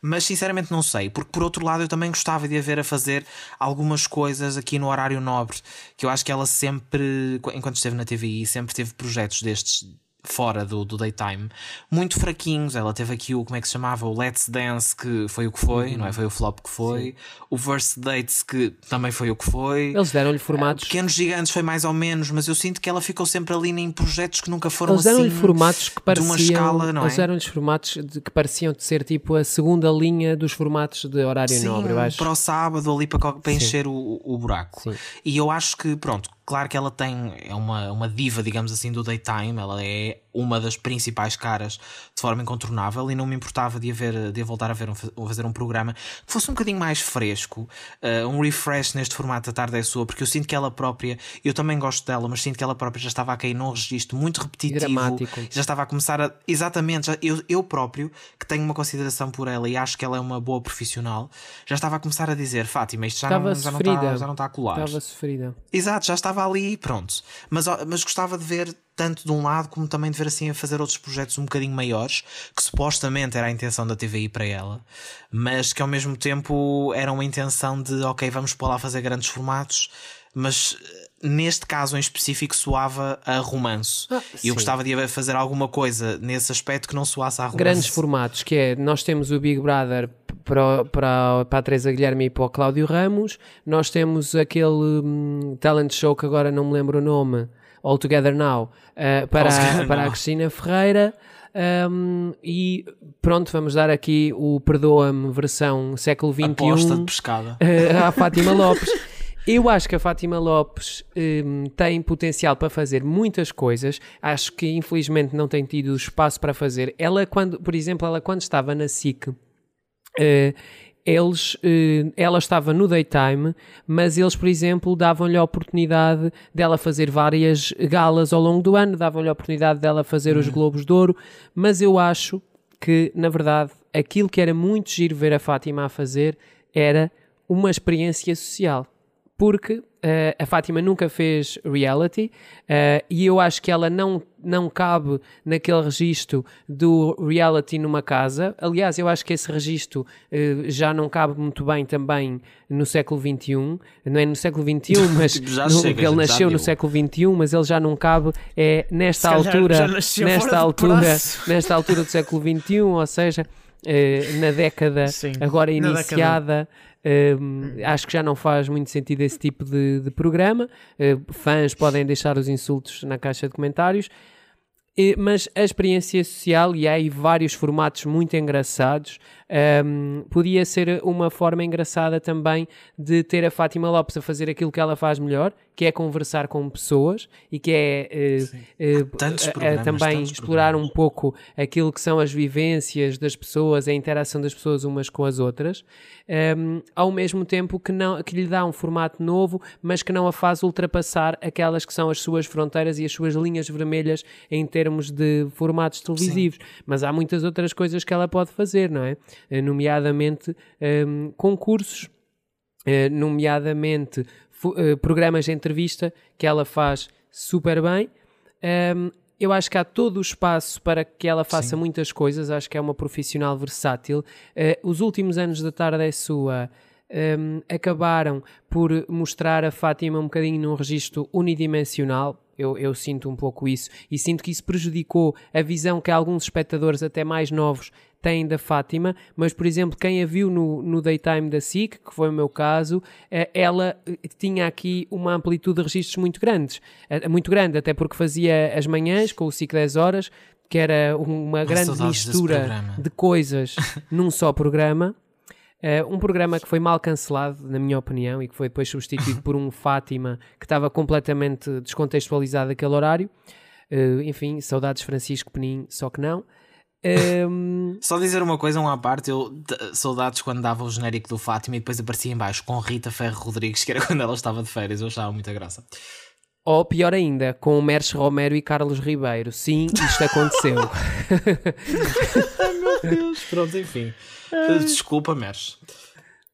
C: Mas sinceramente não sei, porque por outro lado eu também gostava de a ver a fazer algumas coisas aqui no horário nobre, que eu acho que ela sempre, enquanto esteve na TVI, sempre teve projetos destes fora do, do daytime, muito fraquinhos. Ela teve aqui o, como é que se chamava? O Let's Dance, que foi o que foi, uhum. não é? Foi o flop que foi. Sim. O Verse Dates, que também foi o que foi.
A: Eles deram-lhe formatos.
C: Uh, Pequenos Gigantes foi mais ou menos, mas eu sinto que ela ficou sempre ali em projetos que nunca foram
A: Eles
C: deram-lhe
A: assim, formatos que pareciam.
C: De uma escala, não
A: Eles
C: é?
A: deram-lhes formatos de, que pareciam de ser tipo a segunda linha dos formatos de horário
C: Sim,
A: nobre, acho.
C: Para o sábado ali para, para encher o, o buraco. Sim. E eu acho que, pronto, Claro que ela tem, é uma, uma diva, digamos assim, do daytime, ela é uma das principais caras de forma incontornável e não me importava de, haver, de voltar a ver um, fazer um programa que fosse um bocadinho mais fresco, uh, um refresh neste formato da tarde é sua, porque eu sinto que ela própria, eu também gosto dela, mas sinto que ela própria já estava a cair num registro muito repetitivo,
A: Dramático.
C: já estava a começar a. Exatamente, já, eu, eu próprio, que tenho uma consideração por ela e acho que ela é uma boa profissional, já estava a começar a dizer: Fátima, isto já, não, já, não, está, já não está a colar.
A: Estava sofrida.
C: Exato, já estava estava ali e pronto. Mas, mas gostava de ver tanto de um lado como também de ver assim a fazer outros projetos um bocadinho maiores, que supostamente era a intenção da TVI para ela, mas que ao mesmo tempo era uma intenção de ok, vamos para lá fazer grandes formatos, mas eh, neste caso em específico soava a romance. Ah, e eu gostava de fazer alguma coisa nesse aspecto que não soasse a romance.
A: Grandes formatos, que é, nós temos o Big Brother para, para, para a Teresa Guilherme e para o Cláudio Ramos. Nós temos aquele um, talent show que agora não me lembro o nome, All Together Now, uh, para, All para a Cristina Ferreira. Um, e pronto, vamos dar aqui o Perdoa-me versão século XXI
C: Aposta de pescada.
A: Uh, à Fátima Lopes. Eu acho que a Fátima Lopes um, tem potencial para fazer muitas coisas. Acho que infelizmente não tem tido espaço para fazer. Ela, quando, por exemplo, ela quando estava na SIC, Uh, eles, uh, ela estava no daytime, mas eles, por exemplo, davam-lhe a oportunidade dela fazer várias galas ao longo do ano, davam-lhe a oportunidade dela fazer uhum. os Globos de Ouro, mas eu acho que, na verdade, aquilo que era muito giro ver a Fátima a fazer era uma experiência social. Porque Uh, a Fátima nunca fez reality uh, e eu acho que ela não, não cabe naquele registro do reality numa casa. Aliás, eu acho que esse registro uh, já não cabe muito bem também no século XXI. Não é no século XXI, mas no-
C: chega,
A: ele nasceu no século XXI, mas ele já não cabe é nesta
B: Se
A: altura, nesta altura, nesta altura do século XXI, ou seja, eh, na década
B: Sim,
A: agora iniciada. hum, acho que já não faz muito sentido esse tipo de, de programa. Uh, fãs podem deixar os insultos na caixa de comentários. Eh, mas a experiência social, e há aí vários formatos muito engraçados, hum, podia ser uma forma engraçada também de ter a Fátima Lopes a fazer aquilo que ela faz melhor, que é conversar com pessoas e que é a
C: programas,
A: também explorar
C: programas.
A: um pouco aquilo que são as vivências das pessoas, a interação das pessoas umas com as outras, hum, ao mesmo tempo que, não, que lhe dá um formato novo, mas que não a faz ultrapassar aquelas que são as suas fronteiras e as suas linhas vermelhas em termos de formatos televisivos. Mas há muitas outras coisas que ela pode fazer, não é? Eh, Nomeadamente hum, concursos eh, nomeadamente eh, programas de entrevista que ela faz super bem. Um, eu acho que há todo o espaço para que ela faça muitas coisas, acho que é uma profissional versátil. Eh, os últimos anos da tarde é sua. um, acabaram por mostrar a Fátima um bocadinho num registro unidimensional. Eu, eu sinto um pouco isso e sinto que isso prejudicou a visão que alguns espectadores, até mais novos, têm da Fátima. Mas, por exemplo, quem a viu no, no daytime da SIC, que foi o meu caso, eh, ela eh, tinha aqui uma amplitude de registros muito grandes, eh, muito grande, até porque fazia as manhãs com o SIC 10 horas, que era uma grande mistura de coisas num só programa. Eh, um programa que foi mal cancelado, na minha opinião, e que foi depois substituído por um Fátima que estava completamente descontextualizado aquele horário. Eh, enfim, saudades Francisco Penin, só que não. Ehm,
C: Só dizer uma coisa, um à parte, eu saudades quando dava o genérico do Fátima e depois aparecia em baixo com Rita Ferro Rodrigues, que era quando ela estava de férias, eu achava muita graça.
A: ou pior ainda, com o Merce Romero e Carlos Ribeiro. Sim, isto aconteceu.
C: Pronto, enfim. Desculpa, Meres.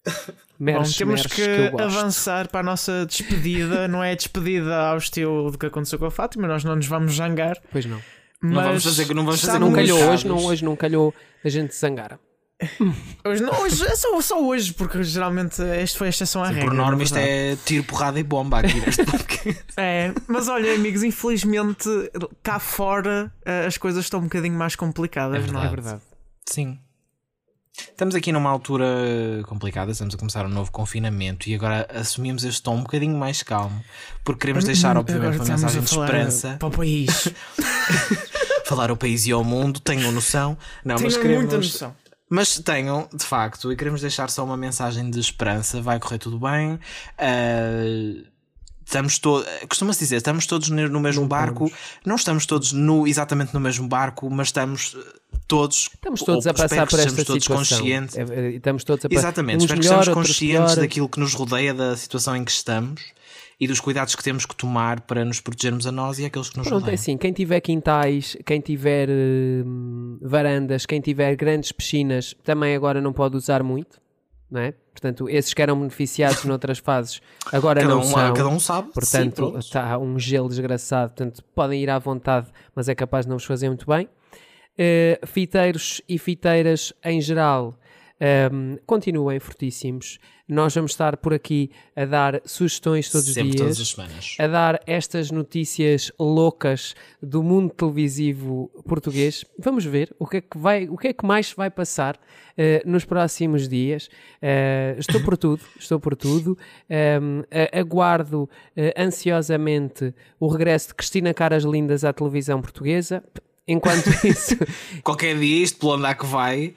B: Bom,
A: Merce,
B: temos
A: Merce,
B: que,
A: gosto.
B: avançar para a nossa despedida. não é a despedida ao estilo do que aconteceu com a Fátima, nós não nos vamos zangar.
A: Pois não.
C: Não
B: mas
C: vamos fazer- não vamos fazer
A: Não calhou hoje, não, hoje não calhou a gente zangar.
B: Hoje, não, hoje é só, só hoje, porque geralmente este foi a exceção à regra.
C: Por norma, isto
B: verdade.
C: é tiro, porrada e bomba aqui neste podcast.
B: É, mas olha, amigos, infelizmente cá fora eh, as coisas estão um bocadinho mais complicadas,
C: É
B: não
A: É
B: é?
A: verdade.
C: Sim. Estamos aqui numa altura complicada, estamos a começar um novo confinamento e agora assumimos este tom um bocadinho mais calmo, porque queremos deixar, obviamente,
B: Agora
C: uma mensagem
B: a
C: de esperança,
B: para o país.
C: falar ao país e ao mundo, tenham noção. Não, mas
B: Tenho
C: queremos,
B: muita noção.
C: Mas tenham, de facto, e queremos deixar só uma mensagem de esperança. Vai correr tudo bem. Ah, estamos todos. Costuma-se dizer, estamos todos no mesmo barco. Não estamos todos no, exatamente no mesmo barco, mas estamos eh, todos.
A: Estamos todos a passar
C: que
A: por esta
C: todos
A: situação.
C: conscientes.
A: É, é, Estamos todos a passar.
C: Exatamente, espero que
A: melhor,
C: estejamos
A: outros
C: conscientes
A: pior.
C: daquilo que nos rodeia, da situação em que estamos e dos cuidados que temos que tomar para nos protegermos a nós e àqueles que nos
A: Pronto, é
C: rodeiam.
A: assim, quem tiver quintais, quem tiver hum, varandas, quem tiver grandes piscinas, também agora não pode usar muito, não é? Portanto, esses que eram beneficiados noutras fases, agora
C: cada,
A: não
C: um,
A: são.
C: cada um sabe.
A: Portanto, está um gelo desgraçado, portanto, podem ir à vontade, mas é capaz de não vos fazer muito bem. Eh, fiteiros e fiteiras em geral, ehm, continuem fortíssimos. Nós vamos estar por aqui a dar sugestões todos os
C: Sempre,
A: dias
C: todas as semanas.
A: a dar estas notícias loucas do mundo televisivo português. Vamos ver o que é que, vai, o que, é que mais vai passar eh, nos próximos dias. Eh, estou por tudo, estou por tudo. Ehm, a- aguardo eh, ansiosamente o regresso de Cristina Caras Lindas à televisão portuguesa. Enquanto isso,
C: Qualquer dia, isto pelo andar que vai.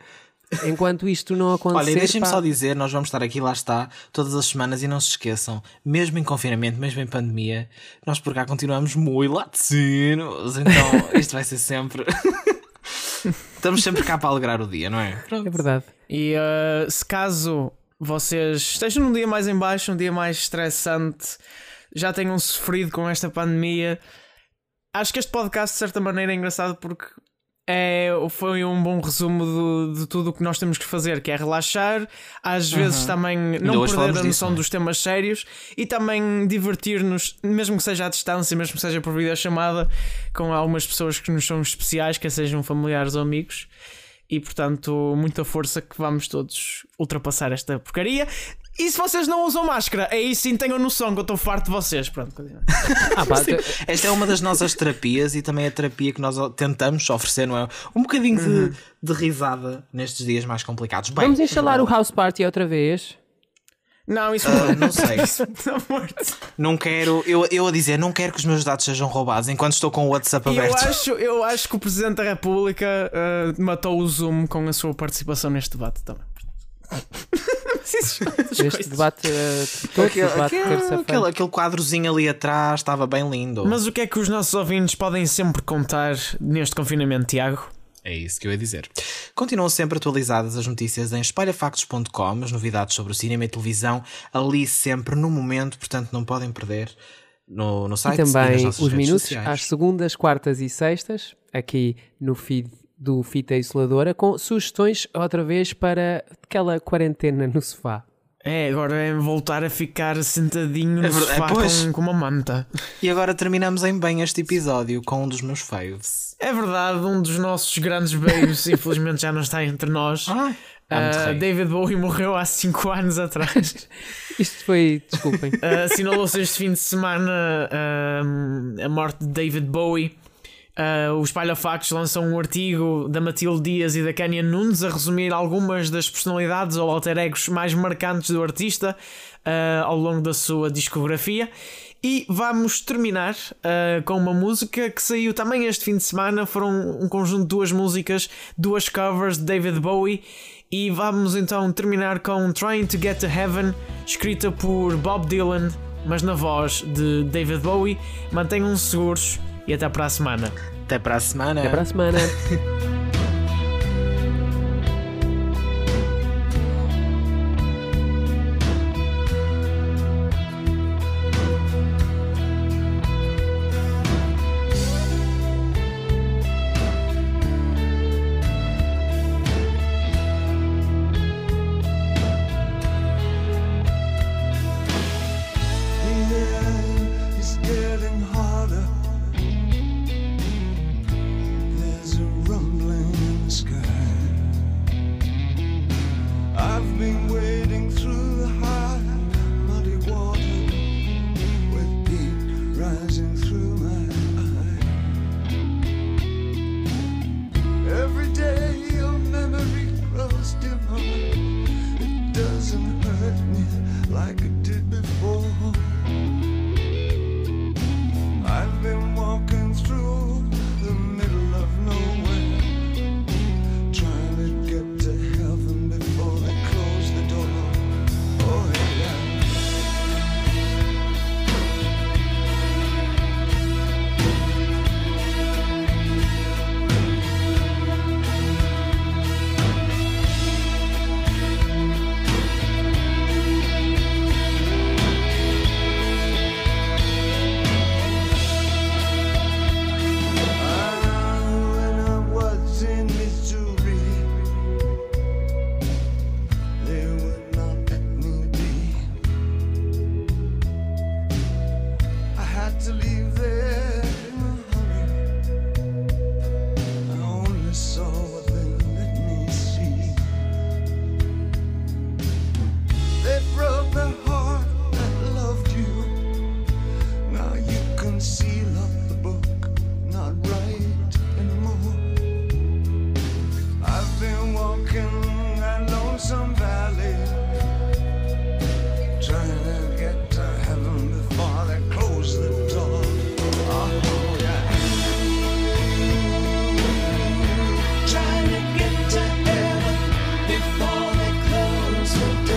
A: Enquanto isto não acontecer,
C: Olha, deixem-me
A: pá,
C: só dizer, nós vamos estar aqui, lá está, todas as semanas e não se esqueçam, mesmo em confinamento, mesmo em pandemia, nós por cá continuamos muito latinos, então isto vai ser sempre. Estamos sempre cá para alegrar o dia, não é?
A: é verdade.
B: E uh, se caso vocês estejam num dia mais em baixo, um dia mais estressante, já tenham sofrido com esta pandemia, acho que este podcast de certa maneira é engraçado porque é, foi um bom resumo de, de tudo o que nós temos que fazer, que é relaxar, às vezes também não perder a
C: disso,
B: noção
C: não é?
B: dos temas sérios e também divertir-nos, mesmo que seja à distância, mesmo que seja por videochamada, com algumas pessoas que nos são especiais, quer sejam familiares ou amigos. E portanto, muita força que vamos todos ultrapassar esta porcaria. E se vocês não usam máscara, aí sim tenham noção que eu estou farto de vocês. Pronto, continua.
F: Ah, pá,
C: Esta é uma das nossas terapias e também a terapia que nós tentamos oferecer, não é? Um bocadinho de, de risada nestes dias mais complicados. Bem,
F: vamos instalar o House Party outra vez.
B: Não, isso
C: ah, não sei.
B: Está morto.
C: Não quero, eu, eu a dizer, não quero que os meus dados sejam roubados enquanto estou com o WhatsApp
B: E eu
C: aberto.
B: acho, eu acho que o Presidente da República ah, matou o Zoom com a sua participação neste debate também.
F: Este debate, todo
C: Aquele,
F: debate
C: aquele, aquele, quadrozinho ali atrás estava bem lindo.
B: Mas o que é que os nossos ouvintes podem sempre contar neste confinamento, Tiago?
C: É isso que eu ia dizer. Continuam sempre atualizadas as notícias em espalhafactos.com, as novidades sobre o cinema e televisão, ali sempre no momento, portanto não podem perder no, no
F: E
C: site e nas
F: também
C: nossas
F: os
C: redes
F: minutos
C: sociais.
F: às segundas, quartas e sextas, aqui no feed do Fita Isoladora, com sugestões outra vez para aquela quarentena no sofá.
B: É, agora é voltar a ficar sentadinho no
C: É
B: sofá
C: pois.
B: com, com uma manta.
C: E agora terminamos em bem este episódio com um dos meus faves.
B: É verdade, um dos nossos grandes babes, infelizmente já não está entre nós.
C: Ah,
B: Ah, David Bowie morreu há 5 anos atrás.
F: Isto foi, desculpem,
B: Uh, Assinalou-se este fim de semana um, a morte de David Bowie. Uh, o Espalha Factos lançou um artigo da Matilde Dias e da Kenya Nunes a resumir algumas das personalidades ou alter egos mais marcantes do artista uh, ao longo da sua discografia. E vamos terminar uh, com uma música que saiu também este fim de semana. Foram um conjunto de duas músicas, duas covers de David Bowie. E vamos então terminar com Trying to Get to Heaven, escrita por Bob Dylan, mas na voz de David Bowie. Mantenham-se seguros e até para a semana.
C: Até para a semana.
F: até para a semana.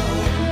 F: show.